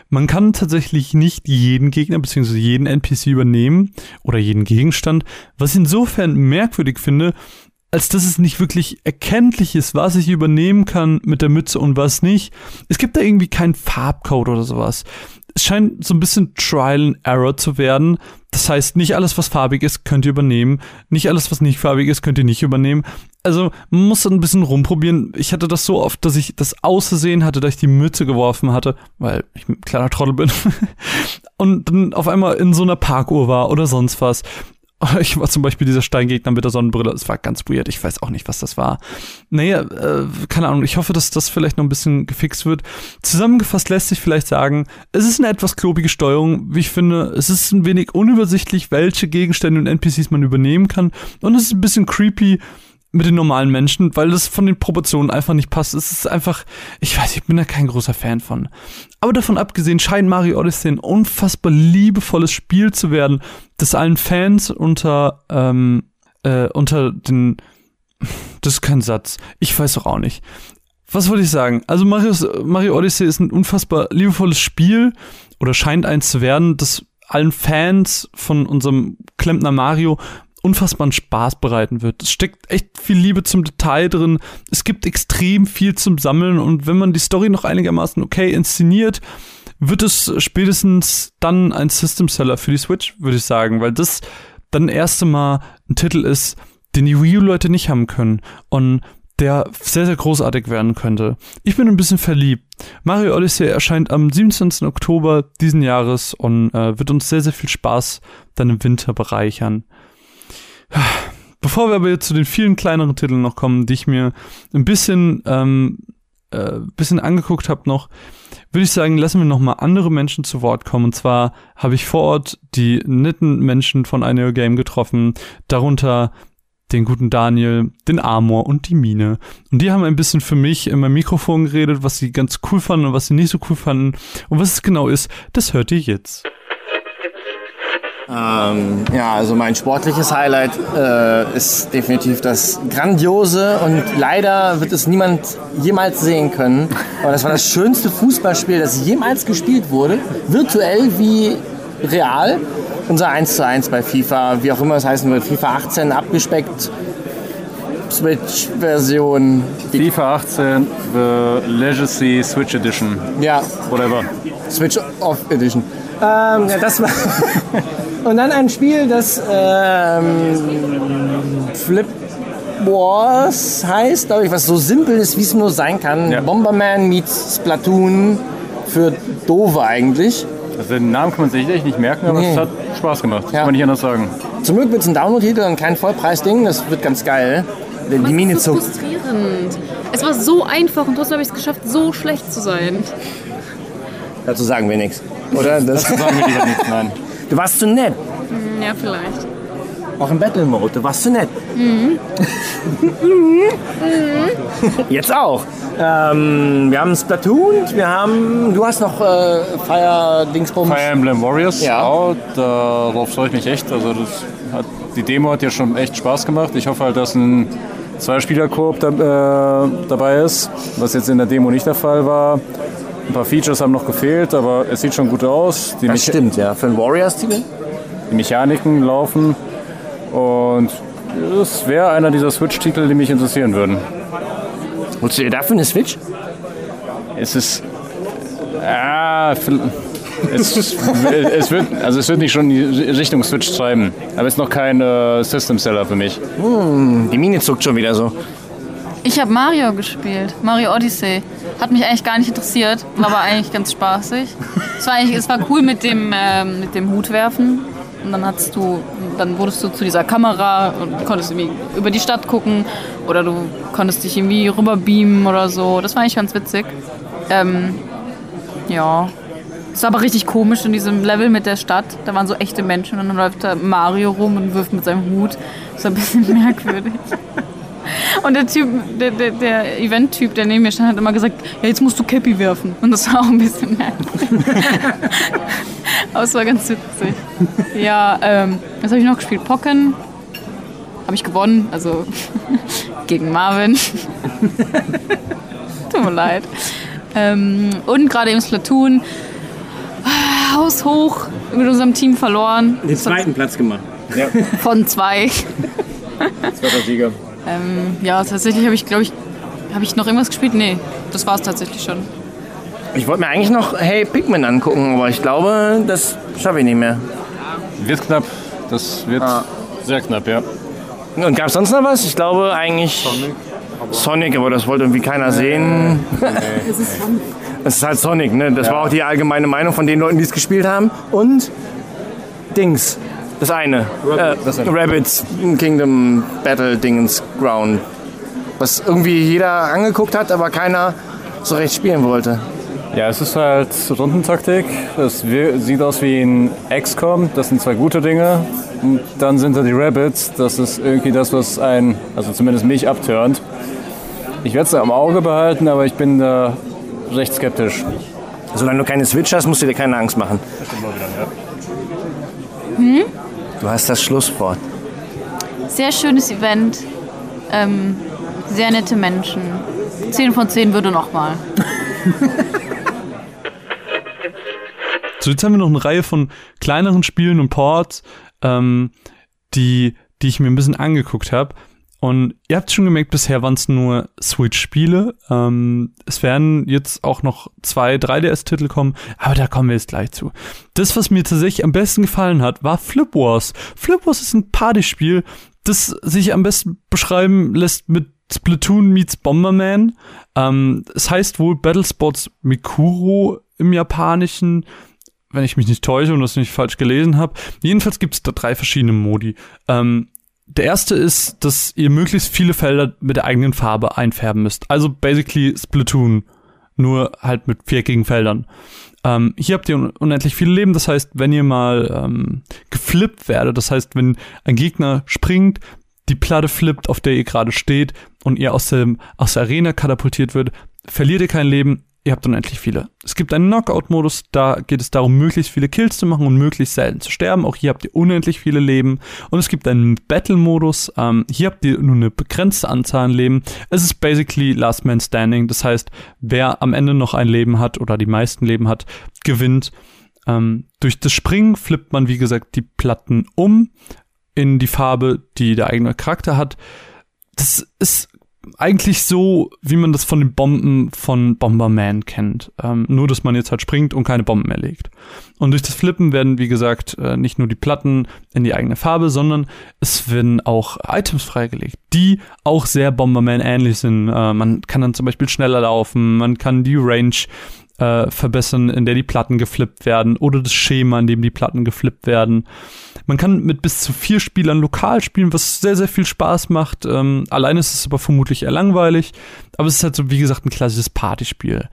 man kann tatsächlich nicht jeden Gegner bzw. jeden NPC übernehmen oder jeden Gegenstand, was ich insofern merkwürdig finde, als dass es nicht wirklich erkenntlich ist, was ich übernehmen kann mit der Mütze und was nicht. Es gibt da irgendwie keinen Farbcode oder sowas. Es scheint so ein bisschen Trial and Error zu werden. Das heißt, nicht alles, was farbig ist, könnt ihr übernehmen. Nicht alles, was nicht farbig ist, könnt ihr nicht übernehmen also man muss ein bisschen rumprobieren. Ich hatte das so oft, dass ich das Aussehen hatte, dass ich die Mütze geworfen hatte, weil ich ein kleiner Trottel bin. (laughs) und dann auf einmal in so einer Parkuhr war oder sonst was. (laughs) Ich war zum Beispiel dieser Steingegner mit der Sonnenbrille. Es war ganz weird. Ich weiß auch nicht, was das war. Naja, äh, keine Ahnung. Ich hoffe, dass das vielleicht noch ein bisschen gefixt wird. Zusammengefasst lässt sich vielleicht sagen, es ist eine etwas klobige Steuerung. Wie ich finde, es ist ein wenig unübersichtlich, welche Gegenstände und NPCs man übernehmen kann. Und es ist ein bisschen creepy, mit den normalen Menschen, weil das von den Proportionen einfach nicht passt. Es ist einfach, ich weiß, ich bin da kein großer Fan von. Aber davon abgesehen scheint Mario Odyssey ein unfassbar liebevolles Spiel zu werden, das allen Fans unter, ähm, äh, unter den, (laughs) das ist kein Satz. Ich weiß doch auch nicht. Was wollte ich sagen? Also Mario, Mario Odyssey ist ein unfassbar liebevolles Spiel oder scheint eins zu werden, das allen Fans von unserem Klempner Mario unfassbaren Spaß bereiten wird. Es steckt echt viel Liebe zum Detail drin. Es gibt extrem viel zum Sammeln und wenn man die Story noch einigermaßen okay inszeniert, wird es spätestens dann ein System Seller für die Switch, würde ich sagen, weil das dann erste Mal ein Titel ist, den die Wii U-Leute nicht haben können und der sehr, sehr großartig werden könnte. Ich bin ein bisschen verliebt. Mario Odyssey erscheint am 27. Oktober diesen Jahres und äh, wird uns sehr, sehr viel Spaß dann im Winter bereichern. Bevor wir aber jetzt zu den vielen kleineren Titeln noch kommen, die ich mir ein bisschen, ähm, äh, bisschen angeguckt habe noch, würde ich sagen, lassen wir noch mal andere Menschen zu Wort kommen. Und zwar habe ich vor Ort die netten Menschen von Aneo Game getroffen, darunter den guten Daniel, den Amor und die Mine. Und die haben ein bisschen für mich in meinem Mikrofon geredet, was sie ganz cool fanden und was sie nicht so cool fanden. Und was es genau ist, das hört ihr jetzt. Ähm, ja, also mein sportliches Highlight äh, ist definitiv das Grandiose und leider wird es niemand jemals sehen können. Aber das war das schönste Fußballspiel, das jemals gespielt wurde, virtuell wie real. Unser 1 zu 1 bei FIFA, wie auch immer es heißen wird, FIFA 18 abgespeckt. Switch-Version. FIFA 18, The Legacy Switch Edition. Ja. Whatever. Switch Off Edition. Ähm, ja, das war. (laughs) Und dann ein Spiel, das ähm, Flip Wars heißt, glaube ich, was so simpel ist, wie es nur sein kann. Ja. Bomberman meets Splatoon für Dove eigentlich. Also den Namen kann man sich echt nicht merken, aber nee. es hat Spaß gemacht. Das ja. kann man nicht anders sagen. Zum Glück wird es ein Download-Titel und kein Vollpreis-Ding. Das wird ganz geil. die Aber Mine so frustrierend. Es war so einfach und trotzdem habe ich es geschafft, so schlecht zu sein. Dazu sagen wir nichts. Oder? Das, Sagen wir lieber nichts, nein. du warst zu nett. Hm, Ja, vielleicht. Auch im Battle Mode, du warst zu nett. (laughs) Jetzt auch. Ähm, wir haben Splatoon, wir haben. Du hast noch äh, Fire Dingsbums. Fire Emblem Warriors, Ja. auch, darauf freue ich mich echt. Also das hat, die Demo hat ja schon echt Spaß gemacht. Ich hoffe halt, dass ein Zwei-Spieler-Koop da, äh, dabei ist, was jetzt in der Demo nicht der Fall war. Ein paar Features haben noch gefehlt, aber es sieht schon gut aus. Die, Das Mecha stimmt, ja. Für einen Warriors-Titel? die Mechaniken laufen und es wäre einer dieser Switch-Titel, die mich interessieren würden. Holst du dir dafür eine Switch? Es ist. Ah, es, es, wird, also es wird nicht schon in die Richtung Switch treiben. Aber es ist noch kein äh, System-Seller für mich. Die Mine zuckt schon wieder so. Ich habe Mario gespielt, Mario Odyssey. Hat mich eigentlich gar nicht interessiert, war aber eigentlich ganz spaßig. Es war, eigentlich, es war cool mit dem, ähm, mit dem Hut werfen. Und dann hattest du, dann wurdest du zu dieser Kamera und konntest irgendwie über die Stadt gucken oder du konntest dich irgendwie rüber beamen oder so. Das war eigentlich ganz witzig. Ähm, ja. Es war aber richtig komisch in diesem Level mit der Stadt. Da waren so echte Menschen und dann läuft da Mario rum und wirft mit seinem Hut. Das war ein bisschen (laughs) merkwürdig. Und der Typ, der, der, der Event-Typ, der neben mir stand, hat immer gesagt, ja, jetzt musst du Cappy werfen. Und das war auch ein bisschen merkwürdig. (laughs) Aber es war ganz witzig. Ja, ähm, was habe ich noch gespielt? Pocken. Habe ich gewonnen, also (laughs) gegen Marvin. (laughs) Tut mir leid. Ähm, und gerade im Splatoon. Haus hoch mit unserem Team verloren. Den zweiten Platz gemacht. Von zwei. Zweiter Sieger. Ähm, ja, tatsächlich habe ich, glaube ich, habe ich noch irgendwas gespielt? Nee, das war es tatsächlich schon. Ich wollte mir eigentlich noch Hey Pikmin angucken, aber ich glaube, das schaffe ich nicht mehr. Wird knapp. Das wird sehr knapp, ja. Und gab es sonst noch was? Ich glaube eigentlich Sonic, aber, das wollte irgendwie keiner sehen. (laughs) Es ist halt Sonic, ne? Das war auch die allgemeine Meinung von den Leuten, die es gespielt haben. Und Dings, das eine. Äh, Rabbits Kingdom Battle Dingens Ground. Was irgendwie jeder angeguckt hat, aber keiner so recht spielen wollte. Ja, es ist halt Rundentaktik. Es sieht aus wie ein XCOM. Das sind zwei gute Dinge. Und dann sind da die Rabbits. Das ist irgendwie das, was ein, also zumindest mich abturnt. Ich werde es am Auge behalten, aber ich bin da recht skeptisch. Solange du keine Switch hast, musst du dir keine Angst machen. Du hast das Schlusswort. Sehr schönes Event. Ähm, sehr nette Menschen. 10 von 10 würde nochmal. So, jetzt haben wir noch eine Reihe von kleineren Spielen und Ports, ähm, die, die ich mir ein bisschen angeguckt habe. Und ihr habt schon gemerkt, bisher waren es nur Switch-Spiele. Ähm, es werden jetzt auch noch zwei 3DS-Titel kommen, aber da kommen wir jetzt gleich zu. Das, was mir tatsächlich am besten gefallen hat, war Flip Wars. Flip Wars ist ein Partyspiel, das sich am besten beschreiben lässt mit Splatoon meets Bomberman. Ähm, es heißt wohl Battle Sports Mikuro im Japanischen wenn ich mich nicht täusche und das nicht falsch gelesen habe. Jedenfalls gibt es da drei verschiedene Modi. Ähm, der erste ist, dass ihr möglichst viele Felder mit der eigenen Farbe einfärben müsst. Also basically Splatoon, nur halt mit viereckigen Feldern. Ähm, hier habt ihr un unendlich viele Leben, das heißt, wenn ihr mal ähm, geflippt werdet, das heißt, wenn ein Gegner springt, die Platte flippt, auf der ihr gerade steht und ihr aus, dem, aus der Arena katapultiert wird, verliert ihr kein Leben, ihr habt unendlich viele. Es gibt einen Knockout-Modus, da geht es darum, möglichst viele Kills zu machen und möglichst selten zu sterben. Auch hier habt ihr unendlich viele Leben. Und es gibt einen Battle-Modus, ähm, hier habt ihr nur eine begrenzte Anzahl an Leben. Es ist basically Last Man Standing, das heißt, wer am Ende noch ein Leben hat oder die meisten Leben hat, gewinnt. Ähm, durch das Springen flippt man, wie gesagt, die Platten um in die Farbe, die der eigene Charakter hat. Das ist eigentlich so, wie man das von den Bomben von Bomberman kennt. Ähm, nur, dass man jetzt halt springt und keine Bomben mehr legt. Und durch das Flippen werden, wie gesagt, äh, nicht nur die Platten in die eigene Farbe, sondern es werden auch Items freigelegt, die auch sehr Bomberman ähnlich sind. Äh, man kann dann zum Beispiel schneller laufen, man kann die Range äh, verbessern, in der die Platten geflippt werden oder das Schema, in dem die Platten geflippt werden. Man kann mit bis zu vier Spielern lokal spielen, was sehr, sehr viel Spaß macht. Ähm, alleine ist es aber vermutlich eher langweilig, aber es ist halt so, wie gesagt, ein klassisches Partyspiel.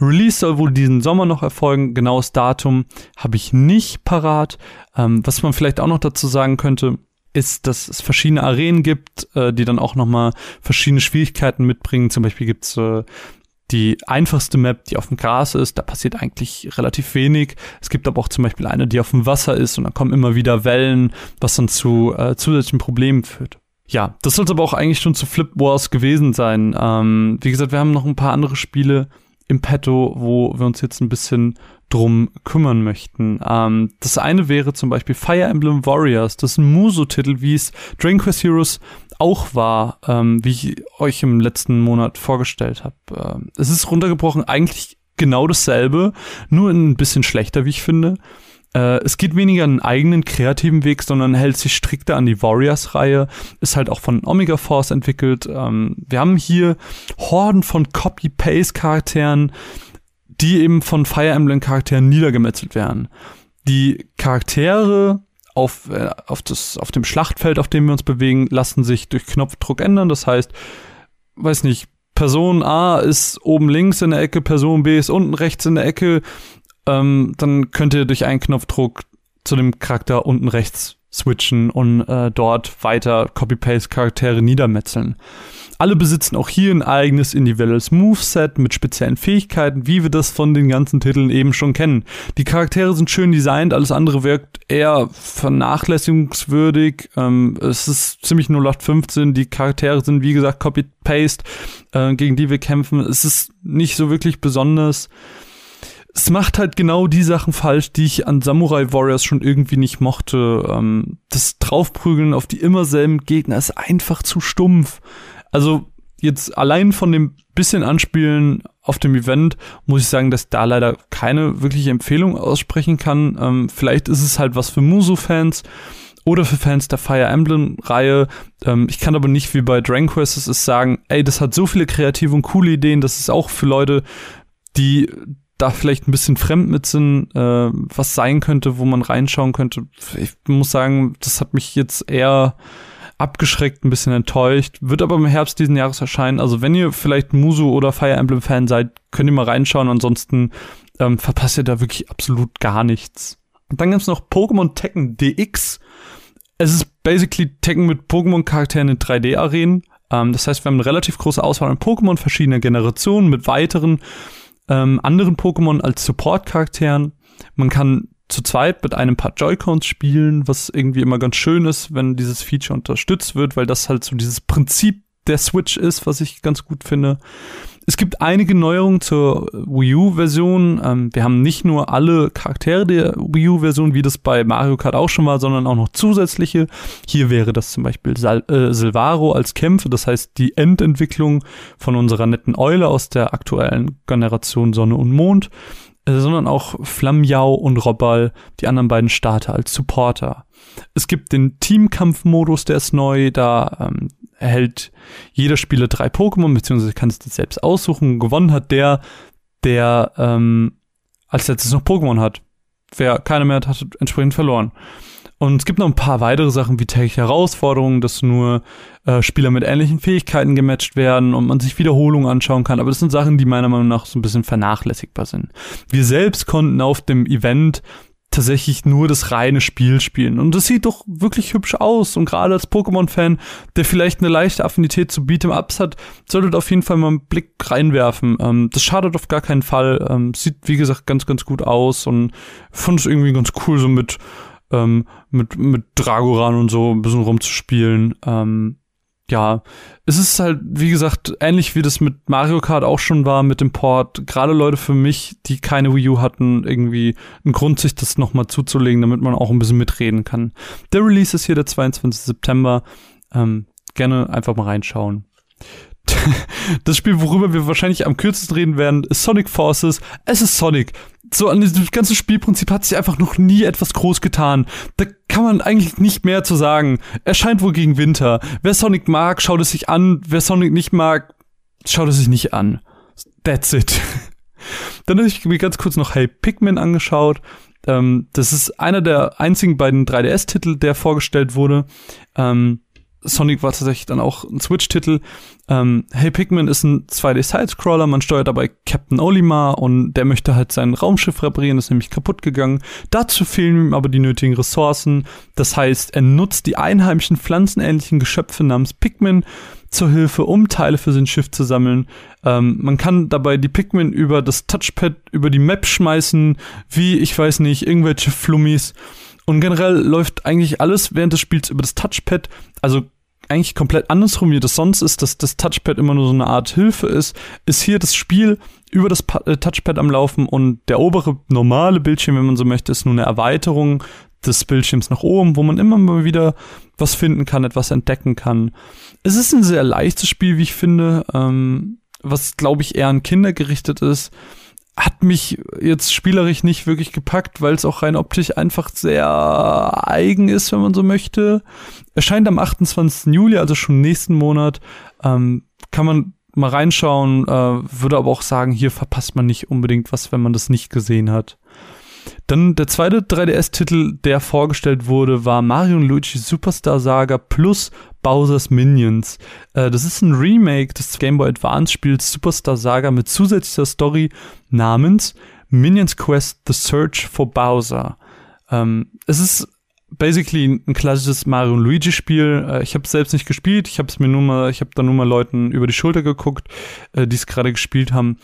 Release soll wohl diesen Sommer noch erfolgen. Genaues Datum habe ich nicht parat. Ähm, was man vielleicht auch noch dazu sagen könnte, ist, dass es verschiedene Arenen gibt, äh, die dann auch nochmal verschiedene Schwierigkeiten mitbringen. Zum Beispiel gibt's äh, die einfachste Map, die auf dem Gras ist, da passiert eigentlich relativ wenig. Es gibt aber auch zum Beispiel eine, die auf dem Wasser ist und dann kommen immer wieder Wellen, was dann zu äh, zusätzlichen Problemen führt. Ja, das sollte aber auch eigentlich schon zu Flip Wars gewesen sein. Ähm, wie gesagt, wir haben noch ein paar andere Spiele im Petto, wo wir uns jetzt ein bisschen drum kümmern möchten. Ähm, das eine wäre zum Beispiel Fire Emblem Warriors. Das ist ein Muso-Titel, wie es Dragon Quest Heroes auch war, ähm, wie ich euch im letzten Monat vorgestellt habe. Ähm, es ist runtergebrochen eigentlich genau dasselbe, nur ein bisschen schlechter, wie ich finde. Äh, es geht weniger einen eigenen kreativen Weg, sondern hält sich strikter an die Warriors-Reihe. Ist halt auch von Omega Force entwickelt. Ähm, wir haben hier Horden von Copy-Paste-Charakteren, die eben von Fire Emblem-Charakteren niedergemetzelt werden. Die Charaktere auf, äh, auf, das, auf dem Schlachtfeld, auf dem wir uns bewegen, lassen sich durch Knopfdruck ändern. Das heißt, weiß nicht, Person A ist oben links in der Ecke, Person B ist unten rechts in der Ecke. Ähm, dann könnt ihr durch einen Knopfdruck zu dem Charakter unten rechts switchen und äh, dort weiter Copy-Paste-Charaktere niedermetzeln. Alle besitzen auch hier ein eigenes individuelles Moveset mit speziellen Fähigkeiten, wie wir das von den ganzen Titeln eben schon kennen. Die Charaktere sind schön designt, alles andere wirkt eher vernachlässigungswürdig. Ähm, es ist ziemlich 0815. Die Charaktere sind, wie gesagt, Copy-Paste, äh, gegen die wir kämpfen. Es ist nicht so wirklich besonders es macht halt genau die Sachen falsch, die ich an Samurai Warriors schon irgendwie nicht mochte. Ähm, das Draufprügeln auf die immer selben Gegner ist einfach zu stumpf. Also jetzt allein von dem bisschen Anspielen auf dem Event muss ich sagen, dass da leider keine wirkliche Empfehlung aussprechen kann. Ähm, vielleicht ist es halt was für Musu-Fans oder für Fans der Fire Emblem-Reihe. Ähm, ich kann aber nicht wie bei Dragon Quest es ist sagen, ey, das hat so viele kreative und coole Ideen, das ist auch für Leute, die da vielleicht ein bisschen fremd mit sind, äh, was sein könnte, wo man reinschauen könnte. Ich muss sagen, das hat mich jetzt eher abgeschreckt, ein bisschen enttäuscht. Wird aber im Herbst diesen Jahres erscheinen. Also wenn ihr vielleicht Musu oder Fire Emblem Fan seid, könnt ihr mal reinschauen. Ansonsten ähm, verpasst ihr da wirklich absolut gar nichts. Und dann gibt's noch Pokémon Tekken DX. Es ist basically Tekken mit Pokémon-Charakteren in 3D-Arenen. Ähm, das heißt, wir haben eine relativ große Auswahl an Pokémon verschiedener Generationen mit weiteren ähm, anderen Pokémon als Support-Charakteren. Man kann zu zweit mit einem paar Joy-Cons spielen, was irgendwie immer ganz schön ist, wenn dieses Feature unterstützt wird, weil das halt so dieses Prinzip der Switch ist, was ich ganz gut finde. Es gibt einige Neuerungen zur Wii U-Version. Ähm, wir haben nicht nur alle Charaktere der Wii U-Version, wie das bei Mario Kart auch schon war, sondern auch noch zusätzliche. Hier wäre das zum Beispiel Sal äh, Silvaro als Kämpfe, das heißt die Endentwicklung von unserer netten Eule aus der aktuellen Generation Sonne und Mond. Äh, sondern auch Flammiau und Robbal, die anderen beiden Starter als Supporter. Es gibt den Teamkampfmodus, der ist neu, da ähm, erhält jeder Spieler drei Pokémon, beziehungsweise kann es selbst aussuchen. Gewonnen hat der, der ähm, als letztes noch Pokémon hat. Wer keine mehr hat, hat entsprechend verloren. Und es gibt noch ein paar weitere Sachen wie tägliche Herausforderungen, dass nur äh, Spieler mit ähnlichen Fähigkeiten gematcht werden und man sich Wiederholungen anschauen kann. Aber das sind Sachen, die meiner Meinung nach so ein bisschen vernachlässigbar sind. Wir selbst konnten auf dem Event tatsächlich nur das reine Spiel spielen. Und das sieht doch wirklich hübsch aus. Und gerade als Pokémon-Fan, der vielleicht eine leichte Affinität zu Beat'em-Ups hat, solltet auf jeden Fall mal einen Blick reinwerfen. Ähm, das schadet auf gar keinen Fall. Ähm, sieht, wie gesagt, ganz, ganz gut aus und fand es irgendwie ganz cool, so mit ähm, mit, mit Dragoran und so ein bisschen rumzuspielen. Ähm, ja, es ist halt, wie gesagt, ähnlich wie das mit Mario Kart auch schon war mit dem Port. Gerade Leute für mich, die keine Wii U hatten, irgendwie ein Grund, sich das nochmal zuzulegen, damit man auch ein bisschen mitreden kann. Der Release ist hier der 22. September. Ähm, gerne einfach mal reinschauen. (laughs) das Spiel, worüber wir wahrscheinlich am kürzesten reden werden, ist Sonic Forces. Es ist Sonic. So an diesem ganzen Spielprinzip hat sich einfach noch nie etwas groß getan. Da kann man eigentlich nicht mehr zu sagen. Erscheint wohl gegen Winter. Wer Sonic mag, schaut es sich an. Wer Sonic nicht mag, schaut es sich nicht an. That's it. (laughs) Dann habe ich mir ganz kurz noch Hey Pikmin angeschaut. Ähm, das ist einer der einzigen beiden 3DS-Titel, der vorgestellt wurde. Ähm, Sonic war tatsächlich dann auch ein Switch-Titel. Ähm, hey Pikmin ist ein 2D-Sidescroller, man steuert dabei Captain Olimar und der möchte halt sein Raumschiff reparieren, ist nämlich kaputt gegangen. Dazu fehlen ihm aber die nötigen Ressourcen. Das heißt, er nutzt die einheimischen pflanzenähnlichen Geschöpfe namens Pikmin zur Hilfe, um Teile für sein Schiff zu sammeln. Ähm, man kann dabei die Pikmin über das Touchpad, über die Map schmeißen, wie, ich weiß nicht, irgendwelche Flummis. Und generell läuft eigentlich alles während des Spiels über das Touchpad. Also eigentlich komplett andersrum, wie das sonst ist, dass das Touchpad immer nur so eine Art Hilfe ist, ist hier das Spiel über das äh, Touchpad am Laufen und der obere normale Bildschirm, wenn man so möchte, ist nur eine Erweiterung des Bildschirms nach oben, wo man immer mal wieder was finden kann, etwas entdecken kann. Es ist ein sehr leichtes Spiel, wie ich finde, ähm, was glaube ich eher an Kinder gerichtet ist hat mich jetzt spielerisch nicht wirklich gepackt, weil es auch rein optisch einfach sehr eigen ist, wenn man so möchte. Erscheint am 28. Juli, also schon nächsten Monat. Ähm, kann man mal reinschauen, äh, würde aber auch sagen, hier verpasst man nicht unbedingt was, wenn man das nicht gesehen hat. Dann der zweite 3DS-Titel, der vorgestellt wurde, war Mario Luigi Superstar Saga plus Bowser's Minions. Äh, das ist ein Remake des Game Boy Advance Spiels Superstar Saga mit zusätzlicher Story namens Minions Quest The Search for Bowser. Ähm, es ist basically ein klassisches Mario und Luigi Spiel. Äh, ich habe es selbst nicht gespielt. Ich habe es mir nur mal, ich habe da nur mal Leuten über die Schulter geguckt, äh, die es gerade gespielt haben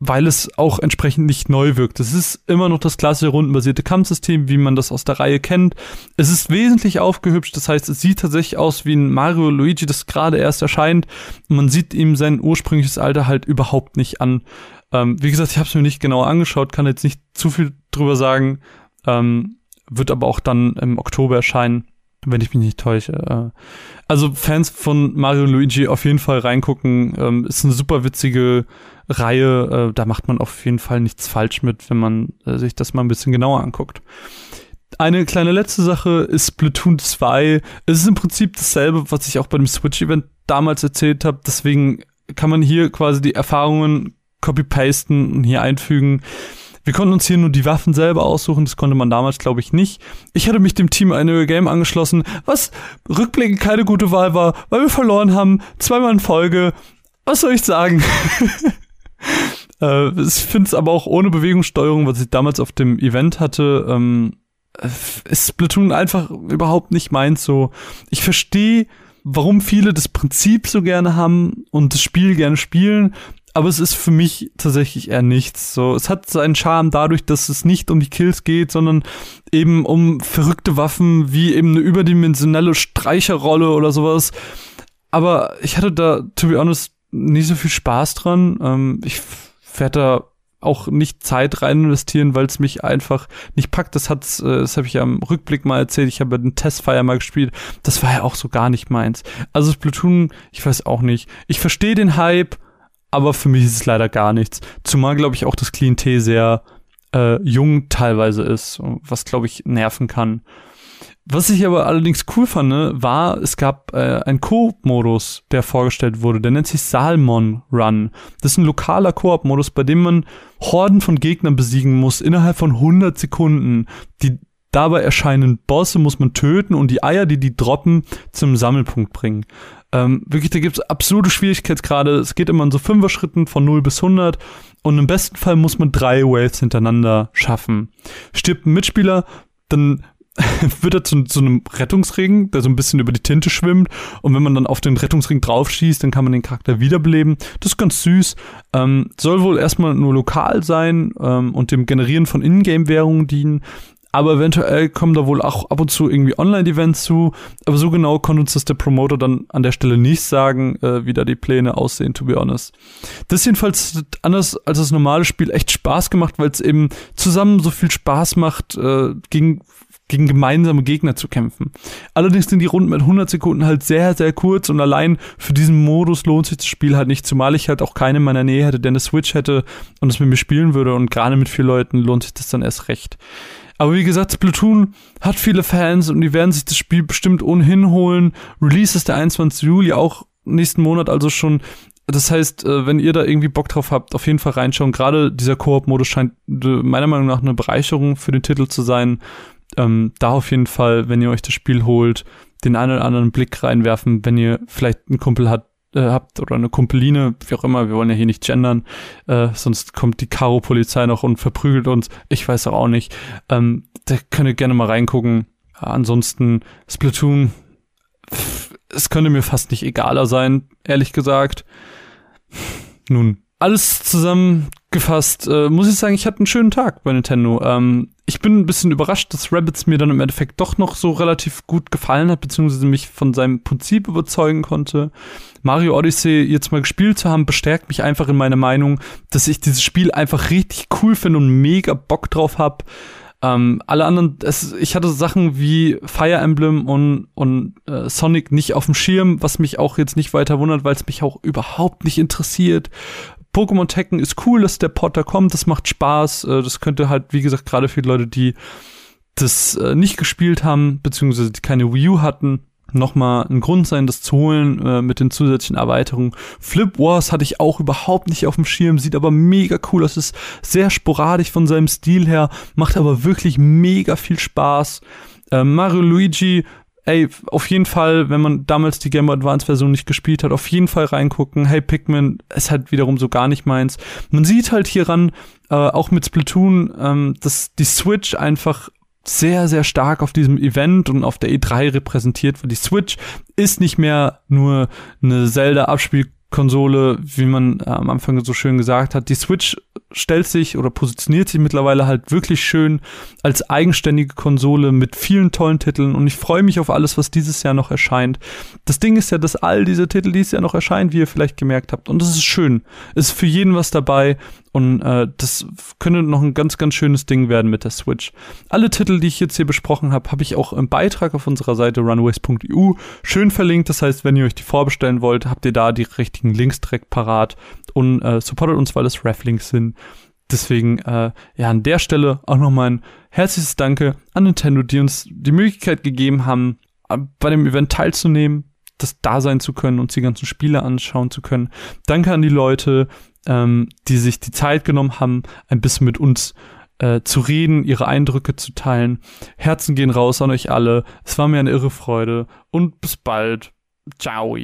weil es auch entsprechend nicht neu wirkt. Es ist immer noch das klassische rundenbasierte Kampfsystem, wie man das aus der Reihe kennt. Es ist wesentlich aufgehübscht, das heißt, es sieht tatsächlich aus wie ein Mario Luigi, das gerade erst erscheint. man sieht ihm sein ursprüngliches Alter halt überhaupt nicht an. Ähm, wie gesagt, ich habe es mir nicht genau angeschaut, kann jetzt nicht zu viel drüber sagen. Ähm, wird aber auch dann im Oktober erscheinen, wenn ich mich nicht täusche. Äh, also Fans von Mario Luigi auf jeden Fall reingucken. Ähm, ist eine super witzige Reihe. Äh, da macht man auf jeden Fall nichts falsch mit, wenn man äh, sich das mal ein bisschen genauer anguckt. Eine kleine letzte Sache ist Splatoon 2. Es ist im Prinzip dasselbe, was ich auch bei dem Switch-Event damals erzählt habe. Deswegen kann man hier quasi die Erfahrungen copy-pasten und hier einfügen. Wir konnten uns hier nur die Waffen selber aussuchen, das konnte man damals, glaube ich, nicht. Ich hatte mich dem Team eine Game angeschlossen, was rückblickend keine gute Wahl war, weil wir verloren haben, zweimal in Folge. Was soll ich sagen? (laughs) äh, ich finde es aber auch ohne Bewegungssteuerung, was ich damals auf dem Event hatte, ähm, ist Splatoon einfach überhaupt nicht meins so. Ich verstehe, warum viele das Prinzip so gerne haben und das Spiel gerne spielen, aber es ist für mich tatsächlich eher nichts. So, es hat seinen Charme dadurch, dass es nicht um die Kills geht, sondern eben um verrückte Waffen wie eben eine überdimensionelle Streicherrolle oder sowas. Aber ich hatte da, to be honest, nicht so viel Spaß dran. Ähm, ich werde da auch nicht Zeit rein investieren, weil es mich einfach nicht packt. Das hat's, äh, das habe ich ja im Rückblick mal erzählt. Ich habe den Testfire mal gespielt. Das war ja auch so gar nicht meins. Also Splatoon, ich weiß auch nicht. Ich verstehe den Hype, aber für mich ist es leider gar nichts. Zumal, glaube ich, auch das Klientel sehr äh, jung teilweise ist, was, glaube ich, nerven kann. Was ich aber allerdings cool fand, ne, war, es gab äh, einen Koop-Modus, der vorgestellt wurde. Der nennt sich Salmon Run. Das ist ein lokaler Koop-Modus, bei dem man Horden von Gegnern besiegen muss innerhalb von 100 Sekunden. Die dabei erscheinen Bosse muss man töten und die Eier, die die droppen, zum Sammelpunkt bringen. Ähm, wirklich, da gibt's absolute Schwierigkeitsgrade. Es geht immer in so Fünfer-Schritten von 0 bis 100 und im besten Fall muss man drei Waves hintereinander schaffen. Stirbt ein Mitspieler, dann (laughs) wird er zu, zu einem Rettungsring, der so ein bisschen über die Tinte schwimmt. Und wenn man dann auf den Rettungsring draufschießt, dann kann man den Charakter wiederbeleben. Das ist ganz süß. Ähm, soll wohl erstmal nur lokal sein ähm, und dem Generieren von Ingame-Währungen dienen aber eventuell kommen da wohl auch ab und zu irgendwie Online-Events zu. Aber so genau konnte uns das der Promoter dann an der Stelle nicht sagen, äh, wie da die Pläne aussehen, to be honest. Das jedenfalls anders als das normale Spiel echt Spaß gemacht, weil es eben zusammen so viel Spaß macht, äh, gegen gegen gemeinsame Gegner zu kämpfen. Allerdings sind die Runden mit 100 Sekunden halt sehr, sehr kurz und allein für diesen Modus lohnt sich das Spiel halt nicht, zumal ich halt auch keinen in meiner Nähe hätte, der eine Switch hätte und es mit mir spielen würde und gerade mit vier Leuten lohnt sich das dann erst recht. Aber wie gesagt, Splatoon hat viele Fans und die werden sich das Spiel bestimmt ohnehin holen. Release ist der 21. Juli, auch nächsten Monat, also schon das heißt, äh, wenn ihr da irgendwie Bock drauf habt, auf jeden Fall reinschauen. Gerade dieser Koop-Modus scheint äh, meiner Meinung nach eine Bereicherung für den Titel zu sein. Ähm, da auf jeden Fall, wenn ihr euch das Spiel holt, den einen oder anderen Blick reinwerfen, wenn ihr vielleicht einen Kumpel hat, äh, habt oder eine Kumpeline, wie auch immer, wir wollen ja hier nicht gendern, äh, sonst kommt die Karo-Polizei noch und verprügelt uns. Ich weiß auch nicht. Ähm, da könnt ihr gerne mal reingucken. ansonsten Splatoon, es könnte mir fast nicht egaler sein, ehrlich gesagt. Nun, alles zusammengefasst, äh, muss ich sagen, ich hatte einen schönen Tag bei Nintendo. Ähm, ich bin ein bisschen überrascht, dass Rabbits mir dann im Endeffekt doch noch so relativ gut gefallen hat, beziehungsweise mich von seinem Prinzip überzeugen konnte. Mario Odyssey jetzt mal gespielt zu haben, bestärkt mich einfach in meiner Meinung, dass ich dieses Spiel einfach richtig cool finde und mega Bock drauf hab. Ähm, alle anderen, es, ich hatte Sachen wie Fire Emblem und, und äh, Sonic nicht auf dem Schirm, was mich auch jetzt nicht weiter wundert, weil es mich auch überhaupt nicht interessiert. Pokémon Tekken ist cool, dass der Potter kommt, das macht Spaß. Äh, das könnte halt, wie gesagt, gerade für die Leute, die das äh, nicht gespielt haben, beziehungsweise die keine Wii U hatten, nochmal ein Grund sein, das zu holen äh, mit den zusätzlichen Erweiterungen. Flip Wars hatte ich auch überhaupt nicht auf dem Schirm, sieht aber mega cool aus, ist sehr sporadisch von seinem Stil her, macht aber wirklich mega viel Spaß. Äh, Mario Luigi ey, auf jeden Fall, wenn man damals die Game Boy Advance Version nicht gespielt hat, auf jeden Fall reingucken. Hey, Pikmin ist halt wiederum so gar nicht meins. Man sieht halt hieran, äh, auch mit Splatoon, ähm, dass die Switch einfach sehr, sehr stark auf diesem Event und auf der E3 repräsentiert wird. Die Switch ist nicht mehr nur eine Zelda-Abspielkonsole, wie man äh, am Anfang so schön gesagt hat. Die Switch stellt sich oder positioniert sich mittlerweile halt wirklich schön als eigenständige Konsole mit vielen tollen Titeln und ich freue mich auf alles, was dieses Jahr noch erscheint. Das Ding ist ja, dass all diese Titel dieses Jahr noch erscheinen, wie ihr vielleicht gemerkt habt und das ist schön. Ist für jeden was dabei und äh, das könnte noch ein ganz, ganz schönes Ding werden mit der Switch. Alle Titel, die ich jetzt hier besprochen habe, habe ich auch im Beitrag auf unserer Seite runways.eu schön verlinkt. Das heißt, wenn ihr euch die vorbestellen wollt, habt ihr da die richtigen Links direkt parat und äh, supportet uns, weil es Reflinks sind. Deswegen, äh, ja, an der Stelle auch nochmal ein herzliches Danke an Nintendo, die uns die Möglichkeit gegeben haben, bei dem Event teilzunehmen, das da sein zu können und die ganzen Spiele anschauen zu können. Danke an die Leute, ähm, die sich die Zeit genommen haben, ein bisschen mit uns äh, zu reden, ihre Eindrücke zu teilen. Herzen gehen raus an euch alle. Es war mir eine irre Freude und bis bald. Ciao.